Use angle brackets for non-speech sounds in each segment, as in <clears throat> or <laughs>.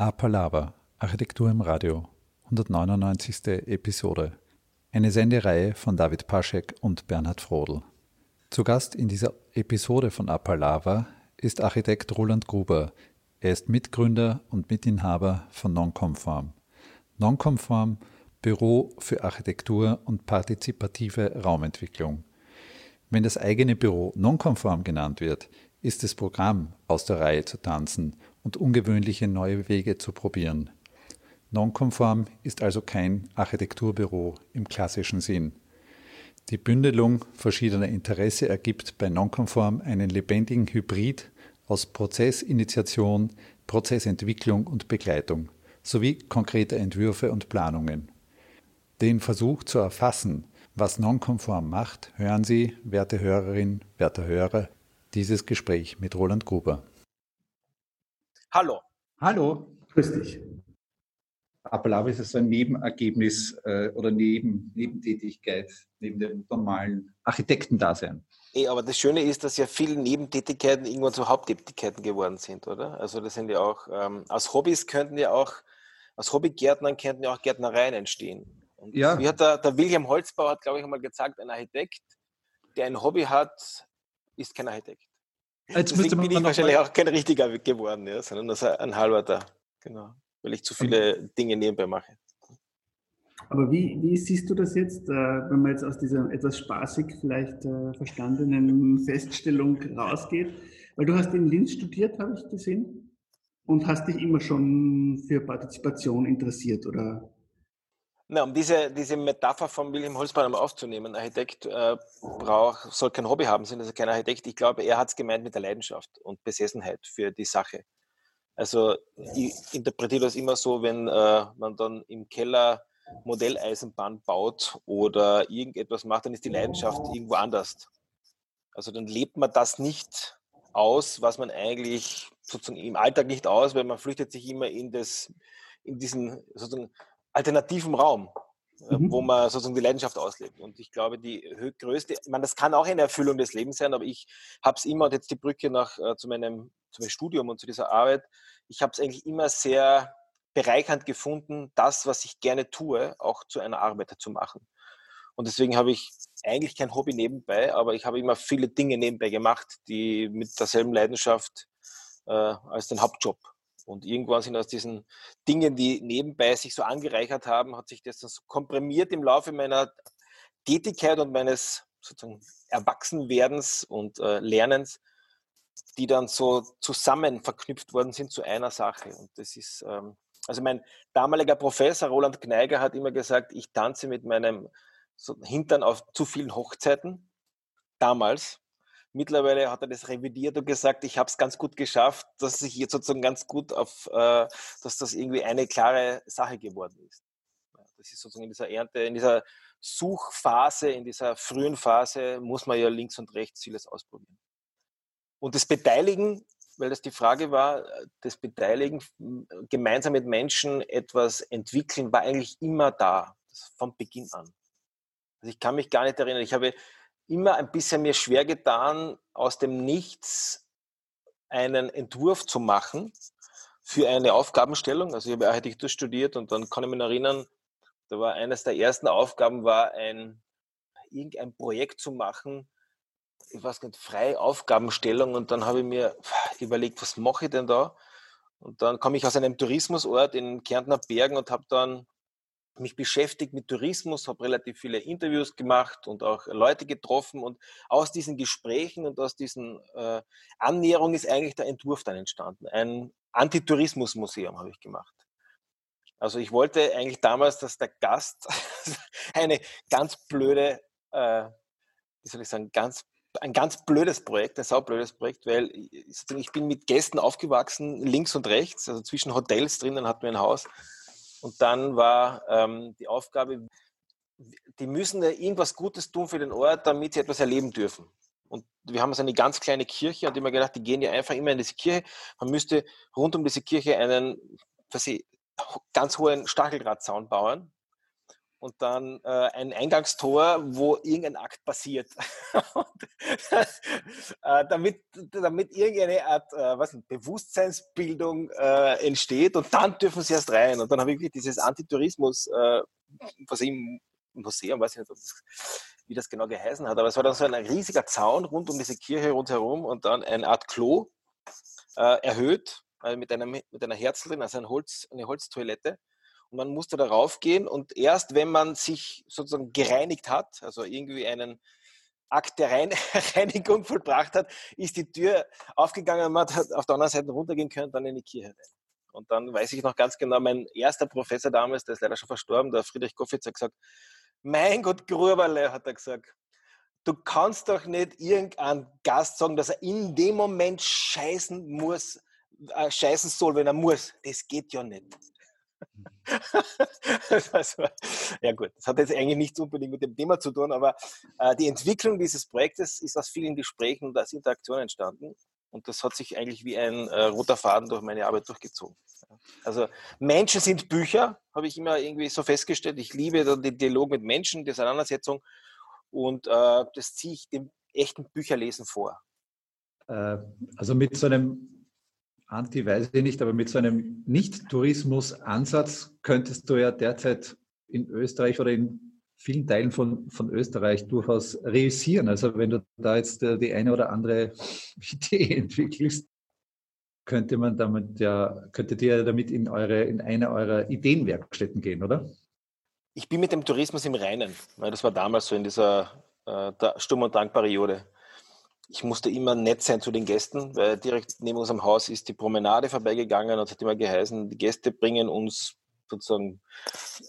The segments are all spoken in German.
A Palava, Architektur im Radio, 199. Episode. Eine Sendereihe von David Paschek und Bernhard Frodel. Zu Gast in dieser Episode von A Palava ist Architekt Roland Gruber. Er ist Mitgründer und Mitinhaber von Nonconform. Nonconform Büro für Architektur und partizipative Raumentwicklung. Wenn das eigene Büro nonkonform genannt wird, ist das Programm aus der Reihe zu tanzen und ungewöhnliche neue Wege zu probieren. Nonkonform ist also kein Architekturbüro im klassischen Sinn. Die Bündelung verschiedener Interesse ergibt bei Nonkonform einen lebendigen Hybrid aus Prozessinitiation, Prozessentwicklung und Begleitung sowie konkreter Entwürfe und Planungen. Den Versuch zu erfassen, was nonkonform macht, hören Sie, werte Hörerinnen, werte Hörer, dieses Gespräch mit Roland Gruber. Hallo. Hallo, grüß dich. Appalava ist so ein Nebenergebnis äh, oder Neben, Nebentätigkeit neben dem normalen Architektendasein. Ey, aber das Schöne ist, dass ja viele Nebentätigkeiten irgendwann zu Haupttätigkeiten geworden sind, oder? Also das sind ja auch, ähm, aus Hobbys könnten ja auch, aus Hobbygärtnern könnten ja auch Gärtnereien entstehen. Und ja. Wie hat der, der William Holzbauer, hat glaube ich einmal gesagt, ein Architekt, der ein Hobby hat, ist kein Architekt. Jetzt Deswegen bin ich wahrscheinlich auch kein richtiger geworden, ja, sondern ein halber da. Genau. Weil ich zu viele Dinge nebenbei mache. Aber wie, wie siehst du das jetzt, äh, wenn man jetzt aus dieser etwas spaßig vielleicht äh, verstandenen Feststellung rausgeht? Weil du hast in Linz studiert, habe ich gesehen, und hast dich immer schon für Partizipation interessiert, oder? Na, um diese, diese Metapher von Wilhelm Holzbauer aufzunehmen, ein Architekt äh, braucht, soll kein Hobby haben, sind also kein Architekt. Ich glaube, er hat es gemeint mit der Leidenschaft und Besessenheit für die Sache. Also ich interpretiere das immer so, wenn äh, man dann im Keller Modelleisenbahn baut oder irgendetwas macht, dann ist die Leidenschaft irgendwo anders. Also dann lebt man das nicht aus, was man eigentlich sozusagen im Alltag nicht aus, weil man flüchtet sich immer in das, in diesen sozusagen alternativen Raum, äh, mhm. wo man sozusagen die Leidenschaft auslebt. Und ich glaube, die größte, ich meine, das kann auch eine Erfüllung des Lebens sein, aber ich habe es immer, und jetzt die Brücke nach, äh, zu, meinem, zu meinem Studium und zu dieser Arbeit, ich habe es eigentlich immer sehr bereichernd gefunden, das, was ich gerne tue, auch zu einer Arbeit zu machen. Und deswegen habe ich eigentlich kein Hobby nebenbei, aber ich habe immer viele Dinge nebenbei gemacht, die mit derselben Leidenschaft äh, als den Hauptjob und irgendwann sind aus diesen Dingen, die nebenbei sich so angereichert haben, hat sich das dann so komprimiert im Laufe meiner Tätigkeit und meines sozusagen Erwachsenwerdens und äh, Lernens, die dann so zusammen verknüpft worden sind zu einer Sache. Und das ist, ähm, also mein damaliger Professor Roland Kneiger hat immer gesagt, ich tanze mit meinem Hintern auf zu vielen Hochzeiten. Damals. Mittlerweile hat er das revidiert und gesagt, ich habe es ganz gut geschafft, dass ich jetzt sozusagen ganz gut auf, äh, dass das irgendwie eine klare Sache geworden ist. das ist sozusagen in dieser Ernte, in dieser Suchphase, in dieser frühen Phase muss man ja links und rechts vieles ausprobieren. Und das Beteiligen, weil das die Frage war, das Beteiligen, gemeinsam mit Menschen etwas entwickeln, war eigentlich immer da, von Beginn an. Also ich kann mich gar nicht erinnern. Ich habe immer ein bisschen mir schwer getan, aus dem Nichts einen Entwurf zu machen für eine Aufgabenstellung. Also ich habe Architektur studiert und dann kann ich mich erinnern, da war eines der ersten Aufgaben war ein irgendein Projekt zu machen, ich weiß nicht, freie Aufgabenstellung und dann habe ich mir überlegt, was mache ich denn da? Und dann komme ich aus einem Tourismusort in Kärntner Bergen und habe dann mich beschäftigt mit Tourismus, habe relativ viele Interviews gemacht und auch Leute getroffen und aus diesen Gesprächen und aus diesen äh, Annäherungen ist eigentlich der Entwurf dann entstanden. Ein Antitourismusmuseum habe ich gemacht. Also ich wollte eigentlich damals, dass der Gast <laughs> eine ganz blöde, äh, wie soll ich sagen, ganz ein ganz blödes Projekt, ein saublödes Projekt, weil ich bin mit Gästen aufgewachsen, links und rechts, also zwischen Hotels drinnen hatten wir ein Haus und dann war ähm, die Aufgabe, die müssen ja irgendwas Gutes tun für den Ort, damit sie etwas erleben dürfen. Und wir haben so eine ganz kleine Kirche und immer gedacht, die gehen ja einfach immer in diese Kirche. Man müsste rund um diese Kirche einen was ich, ganz hohen Stacheldrahtzaun bauen. Und dann äh, ein Eingangstor, wo irgendein Akt passiert. <laughs> äh, damit, damit irgendeine Art äh, was Bewusstseinsbildung äh, entsteht und dann dürfen sie erst rein. Und dann habe ich wirklich dieses Antitourismus, äh, was im Museum, weiß ich nicht, das, wie das genau geheißen hat, aber es war dann so ein riesiger Zaun rund um diese Kirche rundherum und dann eine Art Klo äh, erhöht mit, einer, mit einer Herzel drin, also ein Holz, eine Holztoilette man musste darauf gehen und erst wenn man sich sozusagen gereinigt hat, also irgendwie einen Akt der Rein <laughs> Reinigung vollbracht hat, ist die Tür aufgegangen und man hat auf der anderen Seite runtergehen können, dann in die Kirche rein. Und dann weiß ich noch ganz genau, mein erster Professor damals, der ist leider schon verstorben, der Friedrich Goffitz, hat gesagt, mein Gott, Gruberle, hat er gesagt, du kannst doch nicht irgendeinem Gast sagen, dass er in dem Moment scheißen muss, äh, scheißen soll, wenn er muss. Das geht ja nicht. <laughs> also, ja gut, das hat jetzt eigentlich nichts unbedingt mit dem Thema zu tun, aber äh, die Entwicklung dieses Projektes ist aus vielen Gesprächen und aus Interaktionen entstanden. Und das hat sich eigentlich wie ein äh, roter Faden durch meine Arbeit durchgezogen. Also Menschen sind Bücher, habe ich immer irgendwie so festgestellt. Ich liebe den Dialog mit Menschen, die Auseinandersetzung. Und äh, das ziehe ich dem echten Bücherlesen vor. Äh, also mit so einem Anti weiß ich nicht, aber mit so einem Nicht-Tourismus-Ansatz könntest du ja derzeit in Österreich oder in vielen Teilen von, von Österreich durchaus reüssieren. Also wenn du da jetzt äh, die eine oder andere <laughs> Idee entwickelst, könnte man damit ja, könntet ihr damit in eure, in eine eurer Ideenwerkstätten gehen, oder? Ich bin mit dem Tourismus im Reinen. Das war damals so in dieser äh, Sturm- und Drangperiode ich musste immer nett sein zu den Gästen, weil direkt neben unserem Haus ist die Promenade vorbeigegangen und hat immer geheißen, die Gäste bringen uns sozusagen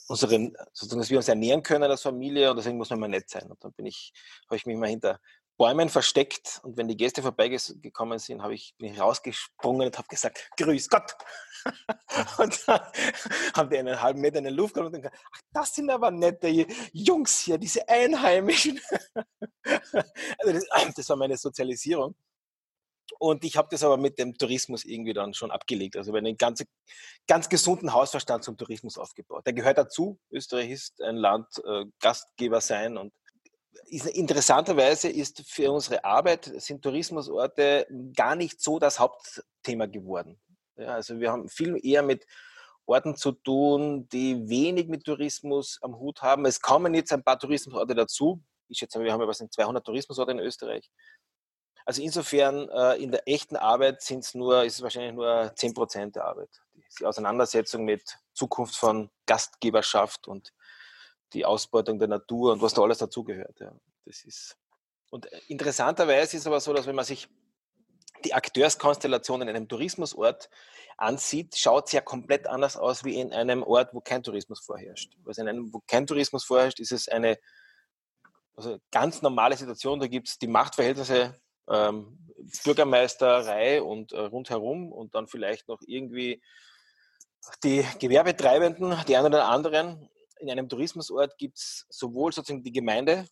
unseren, sozusagen, dass wir uns ernähren können als Familie und deswegen muss man immer nett sein. Und dann bin ich, habe ich mich mal hinter Bäumen versteckt und wenn die Gäste vorbeigekommen sind, habe ich, bin ich rausgesprungen und habe gesagt, Grüß Gott. <laughs> und dann haben die einen halben Meter in der Luft gehabt und gesagt, ach, das sind aber nette Jungs hier, diese Einheimischen. <laughs> also das, <clears throat> das war meine Sozialisierung. Und ich habe das aber mit dem Tourismus irgendwie dann schon abgelegt. Also einen ganz, ganz gesunden Hausverstand zum Tourismus aufgebaut. Der gehört dazu. Österreich ist ein Land, äh, Gastgeber sein und interessanterweise ist für unsere Arbeit sind Tourismusorte gar nicht so das Hauptthema geworden. Ja, also wir haben viel eher mit Orten zu tun, die wenig mit Tourismus am Hut haben. Es kommen jetzt ein paar Tourismusorte dazu. Ich schätze, wir haben ja was in 200 Tourismusorte in Österreich. Also insofern äh, in der echten Arbeit sind es nur, ist es wahrscheinlich nur 10 Prozent der Arbeit. Die Auseinandersetzung mit Zukunft von Gastgeberschaft und die Ausbeutung der Natur und was da alles dazugehört. Ja. Das ist und äh, interessanterweise ist aber so, dass wenn man sich die Akteurskonstellation in einem Tourismusort ansieht, schaut es ja komplett anders aus wie in einem Ort, wo kein Tourismus vorherrscht. Also in einem, wo kein Tourismus vorherrscht, ist es eine also ganz normale Situation. Da gibt es die Machtverhältnisse ähm, Bürgermeisterei und äh, rundherum und dann vielleicht noch irgendwie die Gewerbetreibenden, die einen oder anderen in einem Tourismusort gibt es sowohl sozusagen die Gemeinde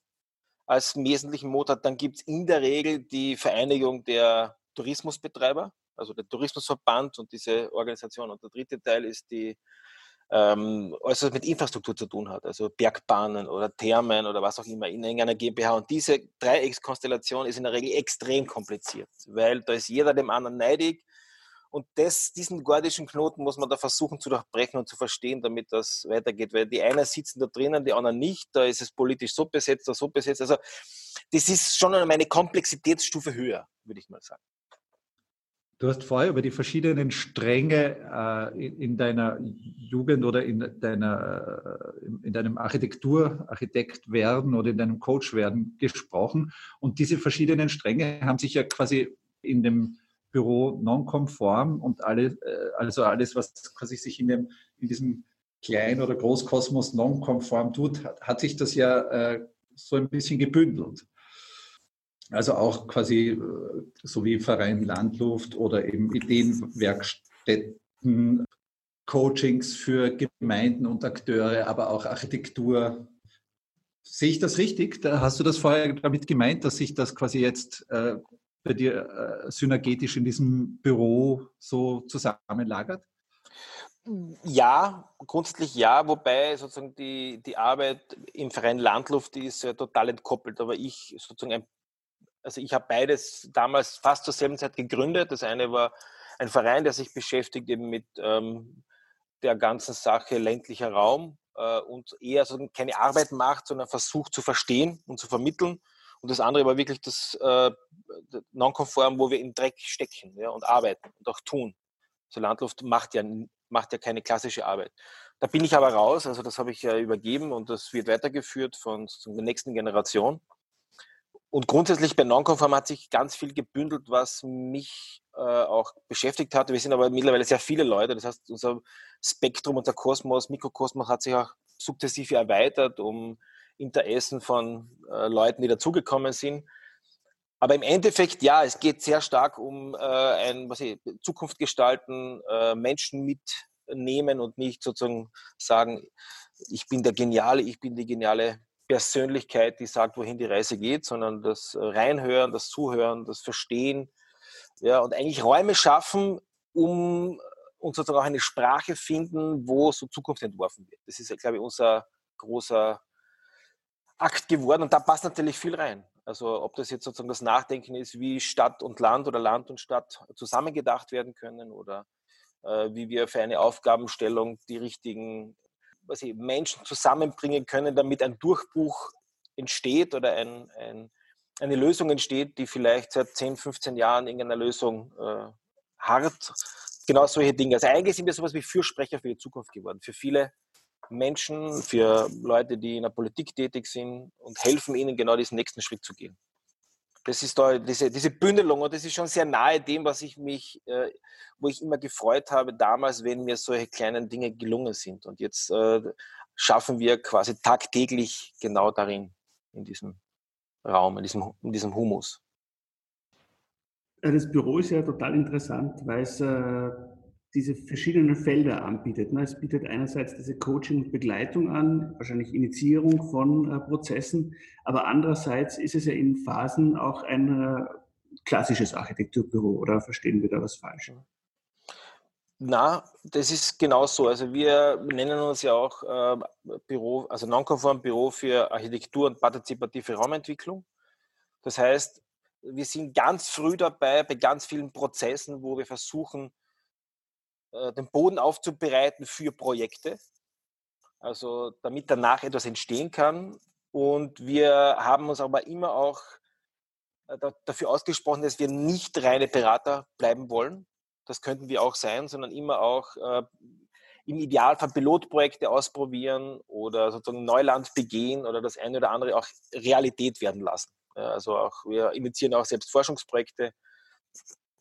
als wesentlichen Motor, dann gibt es in der Regel die Vereinigung der Tourismusbetreiber, also der Tourismusverband und diese Organisation. Und der dritte Teil ist die, ähm, alles was mit Infrastruktur zu tun hat, also Bergbahnen oder Thermen oder was auch immer in irgendeiner GmbH. Und diese Dreieckskonstellation ist in der Regel extrem kompliziert, weil da ist jeder dem anderen neidig und das, diesen gordischen Knoten muss man da versuchen zu durchbrechen und zu verstehen, damit das weitergeht. Weil die einen sitzen da drinnen, die anderen nicht. Da ist es politisch so besetzt, da so besetzt. Also das ist schon eine Komplexitätsstufe höher, würde ich mal sagen. Du hast vorher über die verschiedenen Stränge äh, in, in, deiner Jugend oder in, deiner, äh, in deinem Architekturarchitekt werden oder in deinem Coach werden gesprochen. Und diese verschiedenen Stränge haben sich ja quasi in dem Büro nonkonform und alle, äh, also alles, was quasi sich in, dem, in diesem Klein- oder Großkosmos nonkonform tut, hat, hat, sich das ja äh, so ein bisschen gebündelt. Also auch quasi äh, so wie Verein Landluft oder eben Ideenwerkstätten, Coachings für Gemeinden und Akteure, aber auch Architektur. Sehe ich das richtig? Da hast du das vorher damit gemeint, dass sich das quasi jetzt äh, bei dir äh, synergetisch in diesem Büro so zusammenlagert? Ja, grundsätzlich ja, wobei sozusagen die, die Arbeit im Verein Landluft die ist ja total entkoppelt. Aber ich sozusagen, ein, also ich habe beides damals fast zur selben Zeit gegründet. Das eine war ein Verein, der sich beschäftigt eben mit ähm, der ganzen Sache ländlicher Raum äh, und eher so keine Arbeit macht, sondern versucht zu verstehen und zu vermitteln. Und das andere war wirklich das äh, Nonkonform, wo wir im Dreck stecken ja, und arbeiten und auch tun. So Landluft macht ja, macht ja keine klassische Arbeit. Da bin ich aber raus, also das habe ich ja übergeben und das wird weitergeführt von der nächsten Generation. Und grundsätzlich bei Nonkonform hat sich ganz viel gebündelt, was mich äh, auch beschäftigt hat. Wir sind aber mittlerweile sehr viele Leute. Das heißt, unser Spektrum, unser Kosmos, Mikrokosmos hat sich auch sukzessive erweitert um Interessen von äh, Leuten, die dazugekommen sind. Aber im Endeffekt, ja, es geht sehr stark um äh, ein, was ich, Zukunft gestalten, äh, Menschen mitnehmen und nicht sozusagen sagen, ich bin der Geniale, ich bin die geniale Persönlichkeit, die sagt, wohin die Reise geht, sondern das Reinhören, das Zuhören, das Verstehen, ja, und eigentlich Räume schaffen, um und sozusagen auch eine Sprache finden, wo so Zukunft entworfen wird. Das ist, glaube ich, unser großer Akt geworden und da passt natürlich viel rein. Also ob das jetzt sozusagen das Nachdenken ist, wie Stadt und Land oder Land und Stadt zusammengedacht werden können oder äh, wie wir für eine Aufgabenstellung die richtigen was ich, Menschen zusammenbringen können, damit ein Durchbruch entsteht oder ein, ein, eine Lösung entsteht, die vielleicht seit 10, 15 Jahren irgendeiner Lösung äh, hart. Genau solche Dinge. Also eigentlich sind wir sowas wie Fürsprecher für die Zukunft geworden. Für viele Menschen, für Leute, die in der Politik tätig sind und helfen ihnen genau diesen nächsten Schritt zu gehen. Das ist da diese, diese Bündelung und das ist schon sehr nahe dem, was ich mich, äh, wo ich immer gefreut habe damals, wenn mir solche kleinen Dinge gelungen sind. Und jetzt äh, schaffen wir quasi tagtäglich genau darin, in diesem Raum, in diesem, in diesem Humus. Das Büro ist ja total interessant, weil es äh, diese verschiedenen Felder anbietet. Es bietet einerseits diese Coaching und Begleitung an, wahrscheinlich Initiierung von äh, Prozessen, aber andererseits ist es ja in Phasen auch ein äh, klassisches Architekturbüro, oder verstehen wir da was falsch? Na, das ist genau so. Also wir nennen uns ja auch äh, Büro, also Nonkonform Büro für Architektur und partizipative Raumentwicklung. Das heißt, wir sind ganz früh dabei bei ganz vielen Prozessen, wo wir versuchen, den Boden aufzubereiten für Projekte, also damit danach etwas entstehen kann. Und wir haben uns aber immer auch äh, dafür ausgesprochen, dass wir nicht reine Berater bleiben wollen. Das könnten wir auch sein, sondern immer auch äh, im Idealfall Pilotprojekte ausprobieren oder sozusagen Neuland begehen oder das eine oder andere auch Realität werden lassen. Also auch wir initiieren auch selbst Forschungsprojekte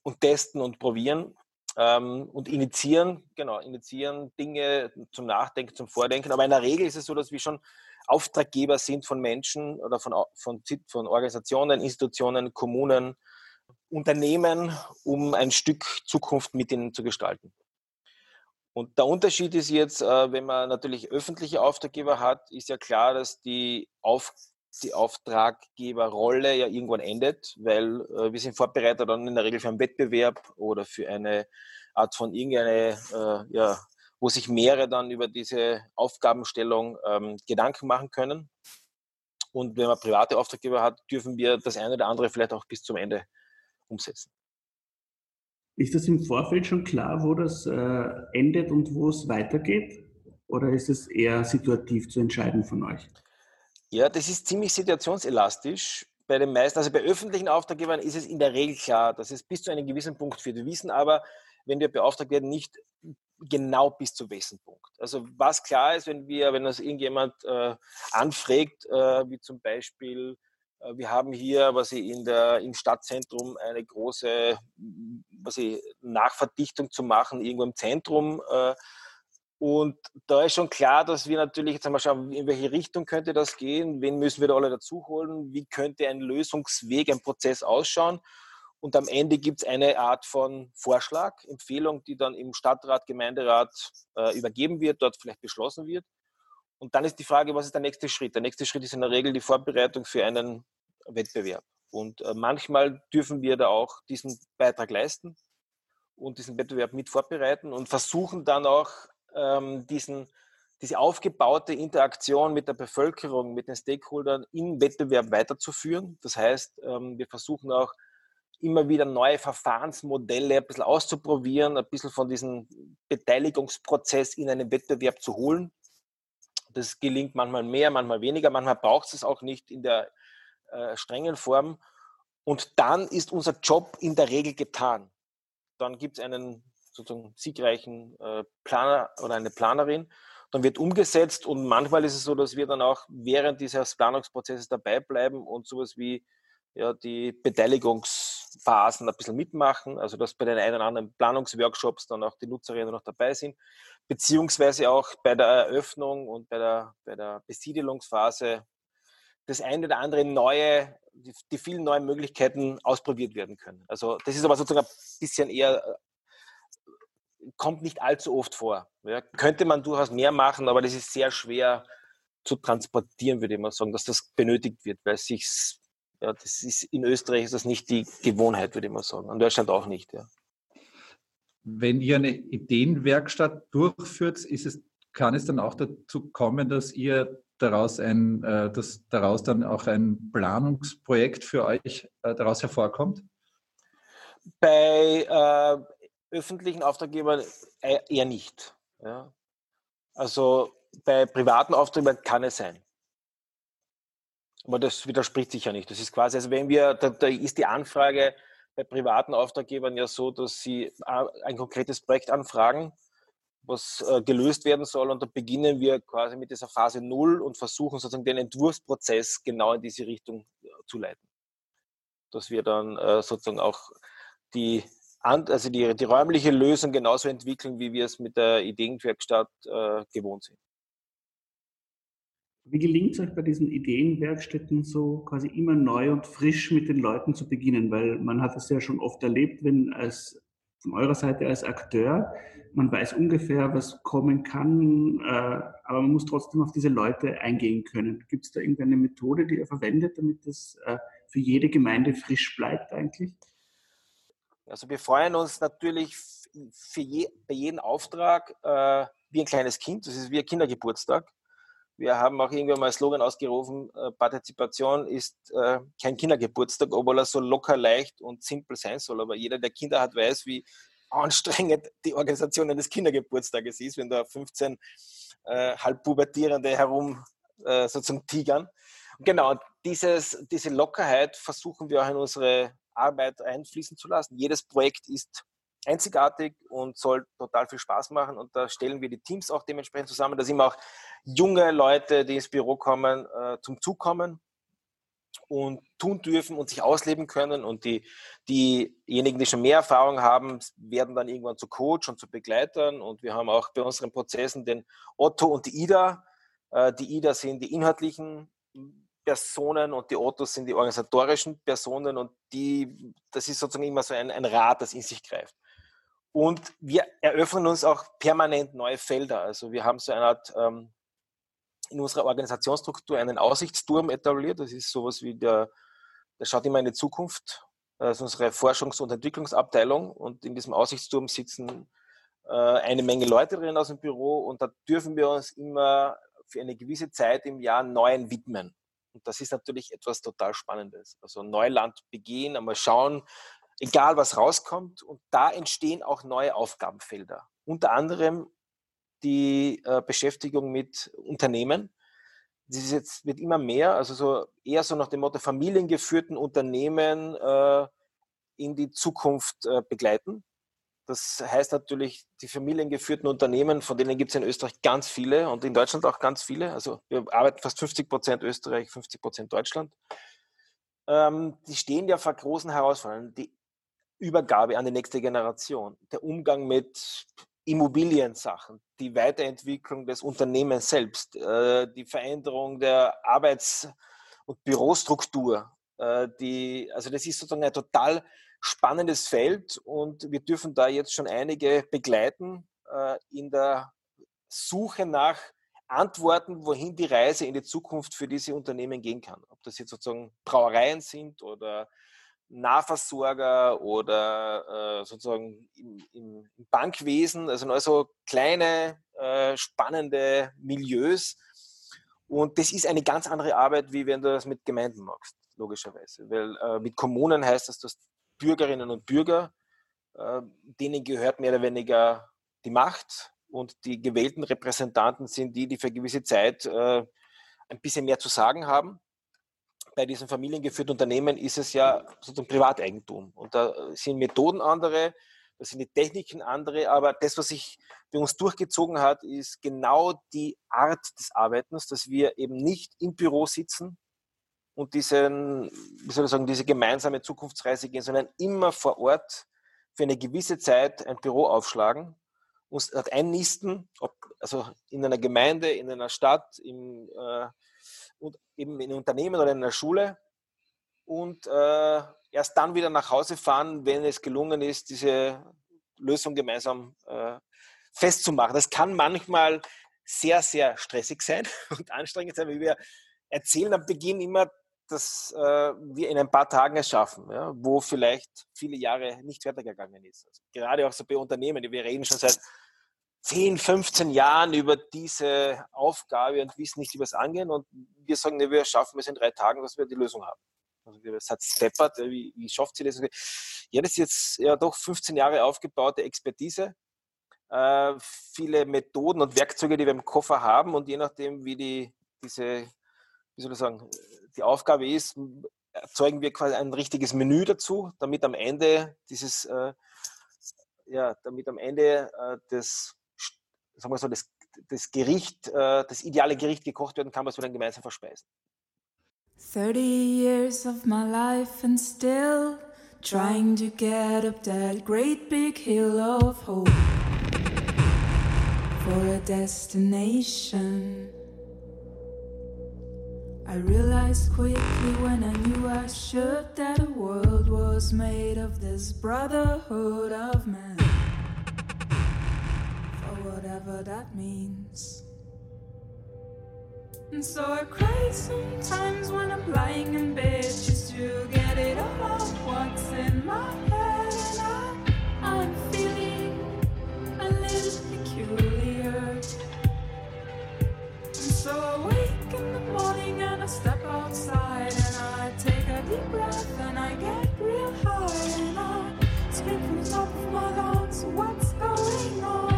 und testen und probieren ähm, und initiieren, genau, initiieren Dinge zum Nachdenken, zum Vordenken. Aber in der Regel ist es so, dass wir schon Auftraggeber sind von Menschen oder von, von, von Organisationen, Institutionen, Kommunen, Unternehmen, um ein Stück Zukunft mit ihnen zu gestalten. Und der Unterschied ist jetzt, äh, wenn man natürlich öffentliche Auftraggeber hat, ist ja klar, dass die, Auf, die Auftraggeberrolle ja irgendwann endet, weil äh, wir sind Vorbereiter dann in der Regel für einen Wettbewerb oder für eine Art von irgendeine, äh, ja, wo sich mehrere dann über diese Aufgabenstellung ähm, Gedanken machen können. Und wenn man private Auftraggeber hat, dürfen wir das eine oder andere vielleicht auch bis zum Ende umsetzen. Ist das im Vorfeld schon klar, wo das äh, endet und wo es weitergeht? Oder ist es eher situativ zu entscheiden von euch? Ja, das ist ziemlich situationselastisch. Bei den meisten, also bei öffentlichen Auftraggebern ist es in der Regel klar, dass es bis zu einem gewissen Punkt führt. Wir wissen aber, wenn wir beauftragt werden, nicht genau bis zu welchem Punkt. Also was klar ist, wenn wir, wenn uns irgendjemand äh, anfragt, äh, wie zum Beispiel, äh, wir haben hier, was ich in der, im Stadtzentrum eine große, was ich, Nachverdichtung zu machen, irgendwo im Zentrum, äh, und da ist schon klar, dass wir natürlich jetzt einmal schauen, in welche Richtung könnte das gehen, wen müssen wir da alle dazu holen, wie könnte ein Lösungsweg, ein Prozess ausschauen. Und am Ende gibt es eine Art von Vorschlag, Empfehlung, die dann im Stadtrat, Gemeinderat äh, übergeben wird, dort vielleicht beschlossen wird. Und dann ist die Frage, was ist der nächste Schritt? Der nächste Schritt ist in der Regel die Vorbereitung für einen Wettbewerb. Und äh, manchmal dürfen wir da auch diesen Beitrag leisten und diesen Wettbewerb mit vorbereiten und versuchen dann auch ähm, diesen, diese aufgebaute Interaktion mit der Bevölkerung, mit den Stakeholdern im Wettbewerb weiterzuführen. Das heißt, ähm, wir versuchen auch immer wieder neue Verfahrensmodelle ein bisschen auszuprobieren, ein bisschen von diesem Beteiligungsprozess in einen Wettbewerb zu holen. Das gelingt manchmal mehr, manchmal weniger, manchmal braucht es auch nicht in der äh, strengen Form. Und dann ist unser Job in der Regel getan. Dann gibt es einen sozusagen siegreichen äh, Planer oder eine Planerin. Dann wird umgesetzt und manchmal ist es so, dass wir dann auch während dieses Planungsprozesses dabei bleiben und sowas wie ja, die Beteiligungsphasen ein bisschen mitmachen, also dass bei den einen oder anderen Planungsworkshops dann auch die Nutzerinnen noch dabei sind, beziehungsweise auch bei der Eröffnung und bei der, bei der Besiedelungsphase das eine oder andere neue, die, die vielen neuen Möglichkeiten ausprobiert werden können. Also das ist aber sozusagen ein bisschen eher, kommt nicht allzu oft vor. Ja, könnte man durchaus mehr machen, aber das ist sehr schwer zu transportieren, würde ich mal sagen, dass das benötigt wird, weil sich ja, das ist in Österreich ist das nicht die Gewohnheit, würde ich mal sagen. In Deutschland auch nicht, ja. Wenn ihr eine Ideenwerkstatt durchführt, ist es, kann es dann auch dazu kommen, dass ihr daraus ein, äh, dass daraus dann auch ein Planungsprojekt für euch äh, daraus hervorkommt? Bei äh, öffentlichen Auftraggebern äh, eher nicht. Ja. Also bei privaten Auftraggebern kann es sein. Aber das widerspricht sich ja nicht. Das ist quasi, also wenn wir, da, da ist die Anfrage bei privaten Auftraggebern ja so, dass sie äh, ein konkretes Projekt anfragen, was äh, gelöst werden soll. Und da beginnen wir quasi mit dieser Phase Null und versuchen sozusagen den Entwurfsprozess genau in diese Richtung zu leiten. Dass wir dann sozusagen auch die, also die, die räumliche Lösung genauso entwickeln, wie wir es mit der Ideenwerkstatt äh, gewohnt sind. Wie gelingt es euch bei diesen Ideenwerkstätten so quasi immer neu und frisch mit den Leuten zu beginnen? Weil man hat es ja schon oft erlebt, wenn als von eurer Seite als Akteur, man weiß ungefähr, was kommen kann, äh, aber man muss trotzdem auf diese Leute eingehen können. Gibt es da irgendeine Methode, die ihr verwendet, damit das äh, für jede Gemeinde frisch bleibt eigentlich? Also wir freuen uns natürlich für je, bei jedem Auftrag äh, wie ein kleines Kind. Das ist wie ein Kindergeburtstag. Wir haben auch irgendwann mal Slogan ausgerufen, äh, Partizipation ist äh, kein Kindergeburtstag, obwohl er so locker, leicht und simpel sein soll. Aber jeder, der Kinder hat, weiß, wie anstrengend die Organisation eines Kindergeburtstages ist, wenn da 15 äh, halbpubertierende herum äh, sozusagen tigern. Genau, dieses, diese Lockerheit versuchen wir auch in unsere Arbeit einfließen zu lassen. Jedes Projekt ist einzigartig und soll total viel Spaß machen. Und da stellen wir die Teams auch dementsprechend zusammen, dass immer auch junge Leute, die ins Büro kommen, äh, zum Zug kommen und tun dürfen und sich ausleben können. Und die, diejenigen, die schon mehr Erfahrung haben, werden dann irgendwann zu Coach und zu Begleitern. Und wir haben auch bei unseren Prozessen den Otto und die Ida. Äh, die Ida sind die inhaltlichen Personen und die Ottos sind die organisatorischen Personen und die, das ist sozusagen immer so ein, ein Rad, das in sich greift. Und wir eröffnen uns auch permanent neue Felder. Also wir haben so eine Art ähm, in unserer Organisationsstruktur einen Aussichtsturm etabliert. Das ist sowas wie der, der schaut immer in die Zukunft. Das ist unsere Forschungs- und Entwicklungsabteilung. Und in diesem Aussichtsturm sitzen äh, eine Menge Leute drin aus dem Büro. Und da dürfen wir uns immer für eine gewisse Zeit im Jahr neuen widmen. Und das ist natürlich etwas total Spannendes. Also Neuland begehen, einmal schauen, egal was rauskommt. Und da entstehen auch neue Aufgabenfelder. Unter anderem die äh, Beschäftigung mit Unternehmen. Das jetzt, wird immer mehr, also so eher so nach dem Motto familiengeführten Unternehmen äh, in die Zukunft äh, begleiten. Das heißt natürlich, die familiengeführten Unternehmen, von denen gibt es in Österreich ganz viele und in Deutschland auch ganz viele. Also wir arbeiten fast 50 Prozent Österreich, 50 Prozent Deutschland. Ähm, die stehen ja vor großen Herausforderungen. Die Übergabe an die nächste Generation, der Umgang mit Immobiliensachen, die Weiterentwicklung des Unternehmens selbst, äh, die Veränderung der Arbeits- und Bürostruktur. Äh, die, also das ist sozusagen ein total spannendes Feld und wir dürfen da jetzt schon einige begleiten äh, in der Suche nach Antworten, wohin die Reise in die Zukunft für diese Unternehmen gehen kann. Ob das jetzt sozusagen Brauereien sind oder Nahversorger oder äh, sozusagen im, im, Bankwesen, also nur so kleine, äh, spannende Milieus. Und das ist eine ganz andere Arbeit, wie wenn du das mit Gemeinden machst, logischerweise. Weil äh, mit Kommunen heißt das, dass Bürgerinnen und Bürger, äh, denen gehört mehr oder weniger die Macht und die gewählten Repräsentanten sind die, die für gewisse Zeit äh, ein bisschen mehr zu sagen haben bei diesen familiengeführten Unternehmen ist es ja sozusagen Privateigentum. Und da sind Methoden andere, da sind die Techniken andere, aber das, was sich bei uns durchgezogen hat, ist genau die Art des Arbeitens, dass wir eben nicht im Büro sitzen und diesen, wie soll ich sagen, diese gemeinsame Zukunftsreise gehen, sondern immer vor Ort für eine gewisse Zeit ein Büro aufschlagen, uns einnisten, ob, also in einer Gemeinde, in einer Stadt, im, äh, und eben in Unternehmen oder in der Schule und äh, erst dann wieder nach Hause fahren, wenn es gelungen ist, diese Lösung gemeinsam äh, festzumachen. Das kann manchmal sehr, sehr stressig sein <laughs> und anstrengend sein, weil wir erzählen am Beginn immer, dass äh, wir in ein paar Tagen es schaffen, ja, wo vielleicht viele Jahre nicht weitergegangen ist. Also gerade auch so bei Unternehmen, wir reden schon seit 10, 15 Jahren über diese Aufgabe und wissen nicht, wie wir es angehen. Und wir sagen, ne, wir schaffen es in drei Tagen, dass wir die Lösung haben. Also das hat steppert, wie, wie schafft sie das? Ja, das ist jetzt ja doch 15 Jahre aufgebaute Expertise. Äh, viele Methoden und Werkzeuge, die wir im Koffer haben und je nachdem, wie die, diese, wie soll ich sagen, die Aufgabe ist, erzeugen wir quasi ein richtiges Menü dazu, damit am Ende dieses, äh, ja, damit am Ende äh, das sagen wir so, das, das Gericht, äh, das ideale Gericht gekocht werden kann, was wir dann gemeinsam verspeisen. 30 years of my life and still trying to get up that great big hill of hope for a destination. I realized quickly when I knew I should that the world was made of this brotherhood of man for whatever that means. And so I cry sometimes when I'm lying in bed just to get it all out what's in my head. And I, I'm feeling step outside and I take a deep breath and I get real high and I scream from the top of my lungs, what's going on?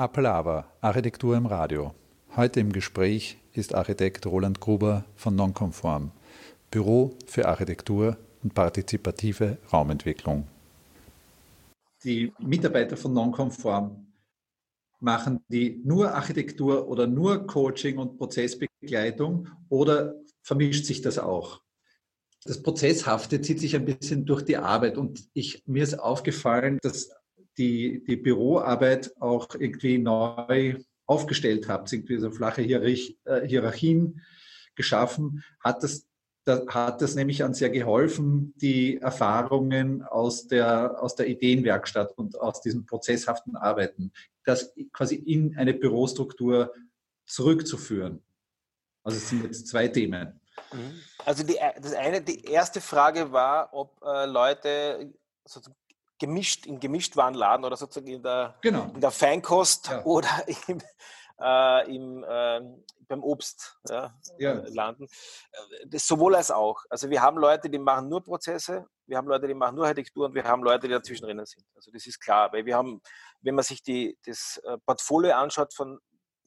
Appelava, Architektur im Radio. Heute im Gespräch ist Architekt Roland Gruber von Nonconform, Büro für Architektur und partizipative Raumentwicklung. Die Mitarbeiter von Nonconform machen die nur Architektur oder nur Coaching und Prozessbegleitung oder vermischt sich das auch? Das Prozesshafte zieht sich ein bisschen durch die Arbeit und ich, mir ist aufgefallen, dass die, die Büroarbeit auch irgendwie neu aufgestellt habt, irgendwie so flache äh, Hierarchien geschaffen, hat das, da hat das nämlich an sehr geholfen, die Erfahrungen aus der, aus der Ideenwerkstatt und aus diesem prozesshaften Arbeiten, das quasi in eine Bürostruktur zurückzuführen. Also es sind jetzt zwei Themen. Mhm. Also die, das eine, die erste Frage war, ob äh, Leute gemischt, im Gemischtwarenladen oder sozusagen in der, genau. in der Feinkost ja. oder <laughs> im, äh, im, äh, beim Obst ja, ja. Äh, landen. Äh, das sowohl als auch. Also wir haben Leute, die machen nur Prozesse, wir haben Leute, die machen nur Architektur und wir haben Leute, die dazwischen drinnen sind. Also das ist klar, weil wir haben, wenn man sich die, das äh, Portfolio anschaut von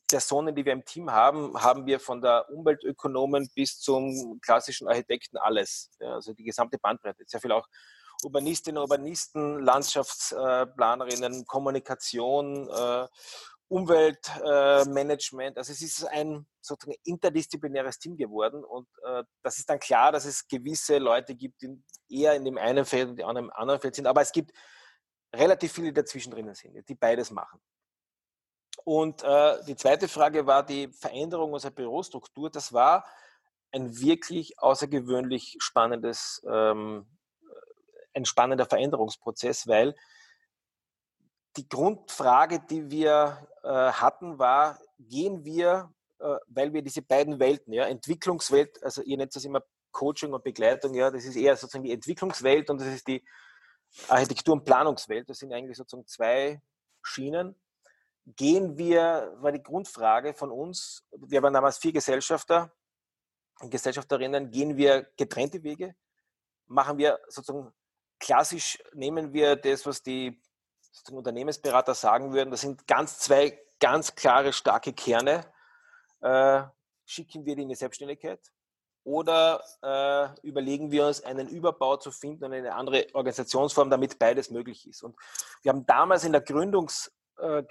Personen, die wir im Team haben, haben wir von der Umweltökonomen bis zum klassischen Architekten alles. Also die gesamte Bandbreite. Sehr viel auch Urbanistinnen, Urbanisten, Landschaftsplanerinnen, Kommunikation, äh, Umweltmanagement. Also es ist ein sozusagen interdisziplinäres Team geworden und äh, das ist dann klar, dass es gewisse Leute gibt, die eher in dem einen Feld und die anderen im anderen Feld sind. Aber es gibt relativ viele, die dazwischen drinnen sind, die beides machen. Und äh, die zweite Frage war die Veränderung unserer Bürostruktur. Das war ein wirklich außergewöhnlich spannendes, ähm, ein spannender Veränderungsprozess, weil die Grundfrage, die wir äh, hatten, war, gehen wir, äh, weil wir diese beiden Welten, ja, Entwicklungswelt, also ihr nennt das immer Coaching und Begleitung, ja, das ist eher sozusagen die Entwicklungswelt und das ist die Architektur- und Planungswelt. Das sind eigentlich sozusagen zwei Schienen. Gehen wir, war die Grundfrage von uns, wir waren damals vier Gesellschafter und Gesellschafterinnen, gehen wir getrennte Wege? Machen wir sozusagen klassisch, nehmen wir das, was die Unternehmensberater sagen würden, das sind ganz zwei ganz klare, starke Kerne. Äh, schicken wir die in die Selbstständigkeit oder äh, überlegen wir uns einen Überbau zu finden und eine andere Organisationsform, damit beides möglich ist. Und wir haben damals in der Gründungs, äh,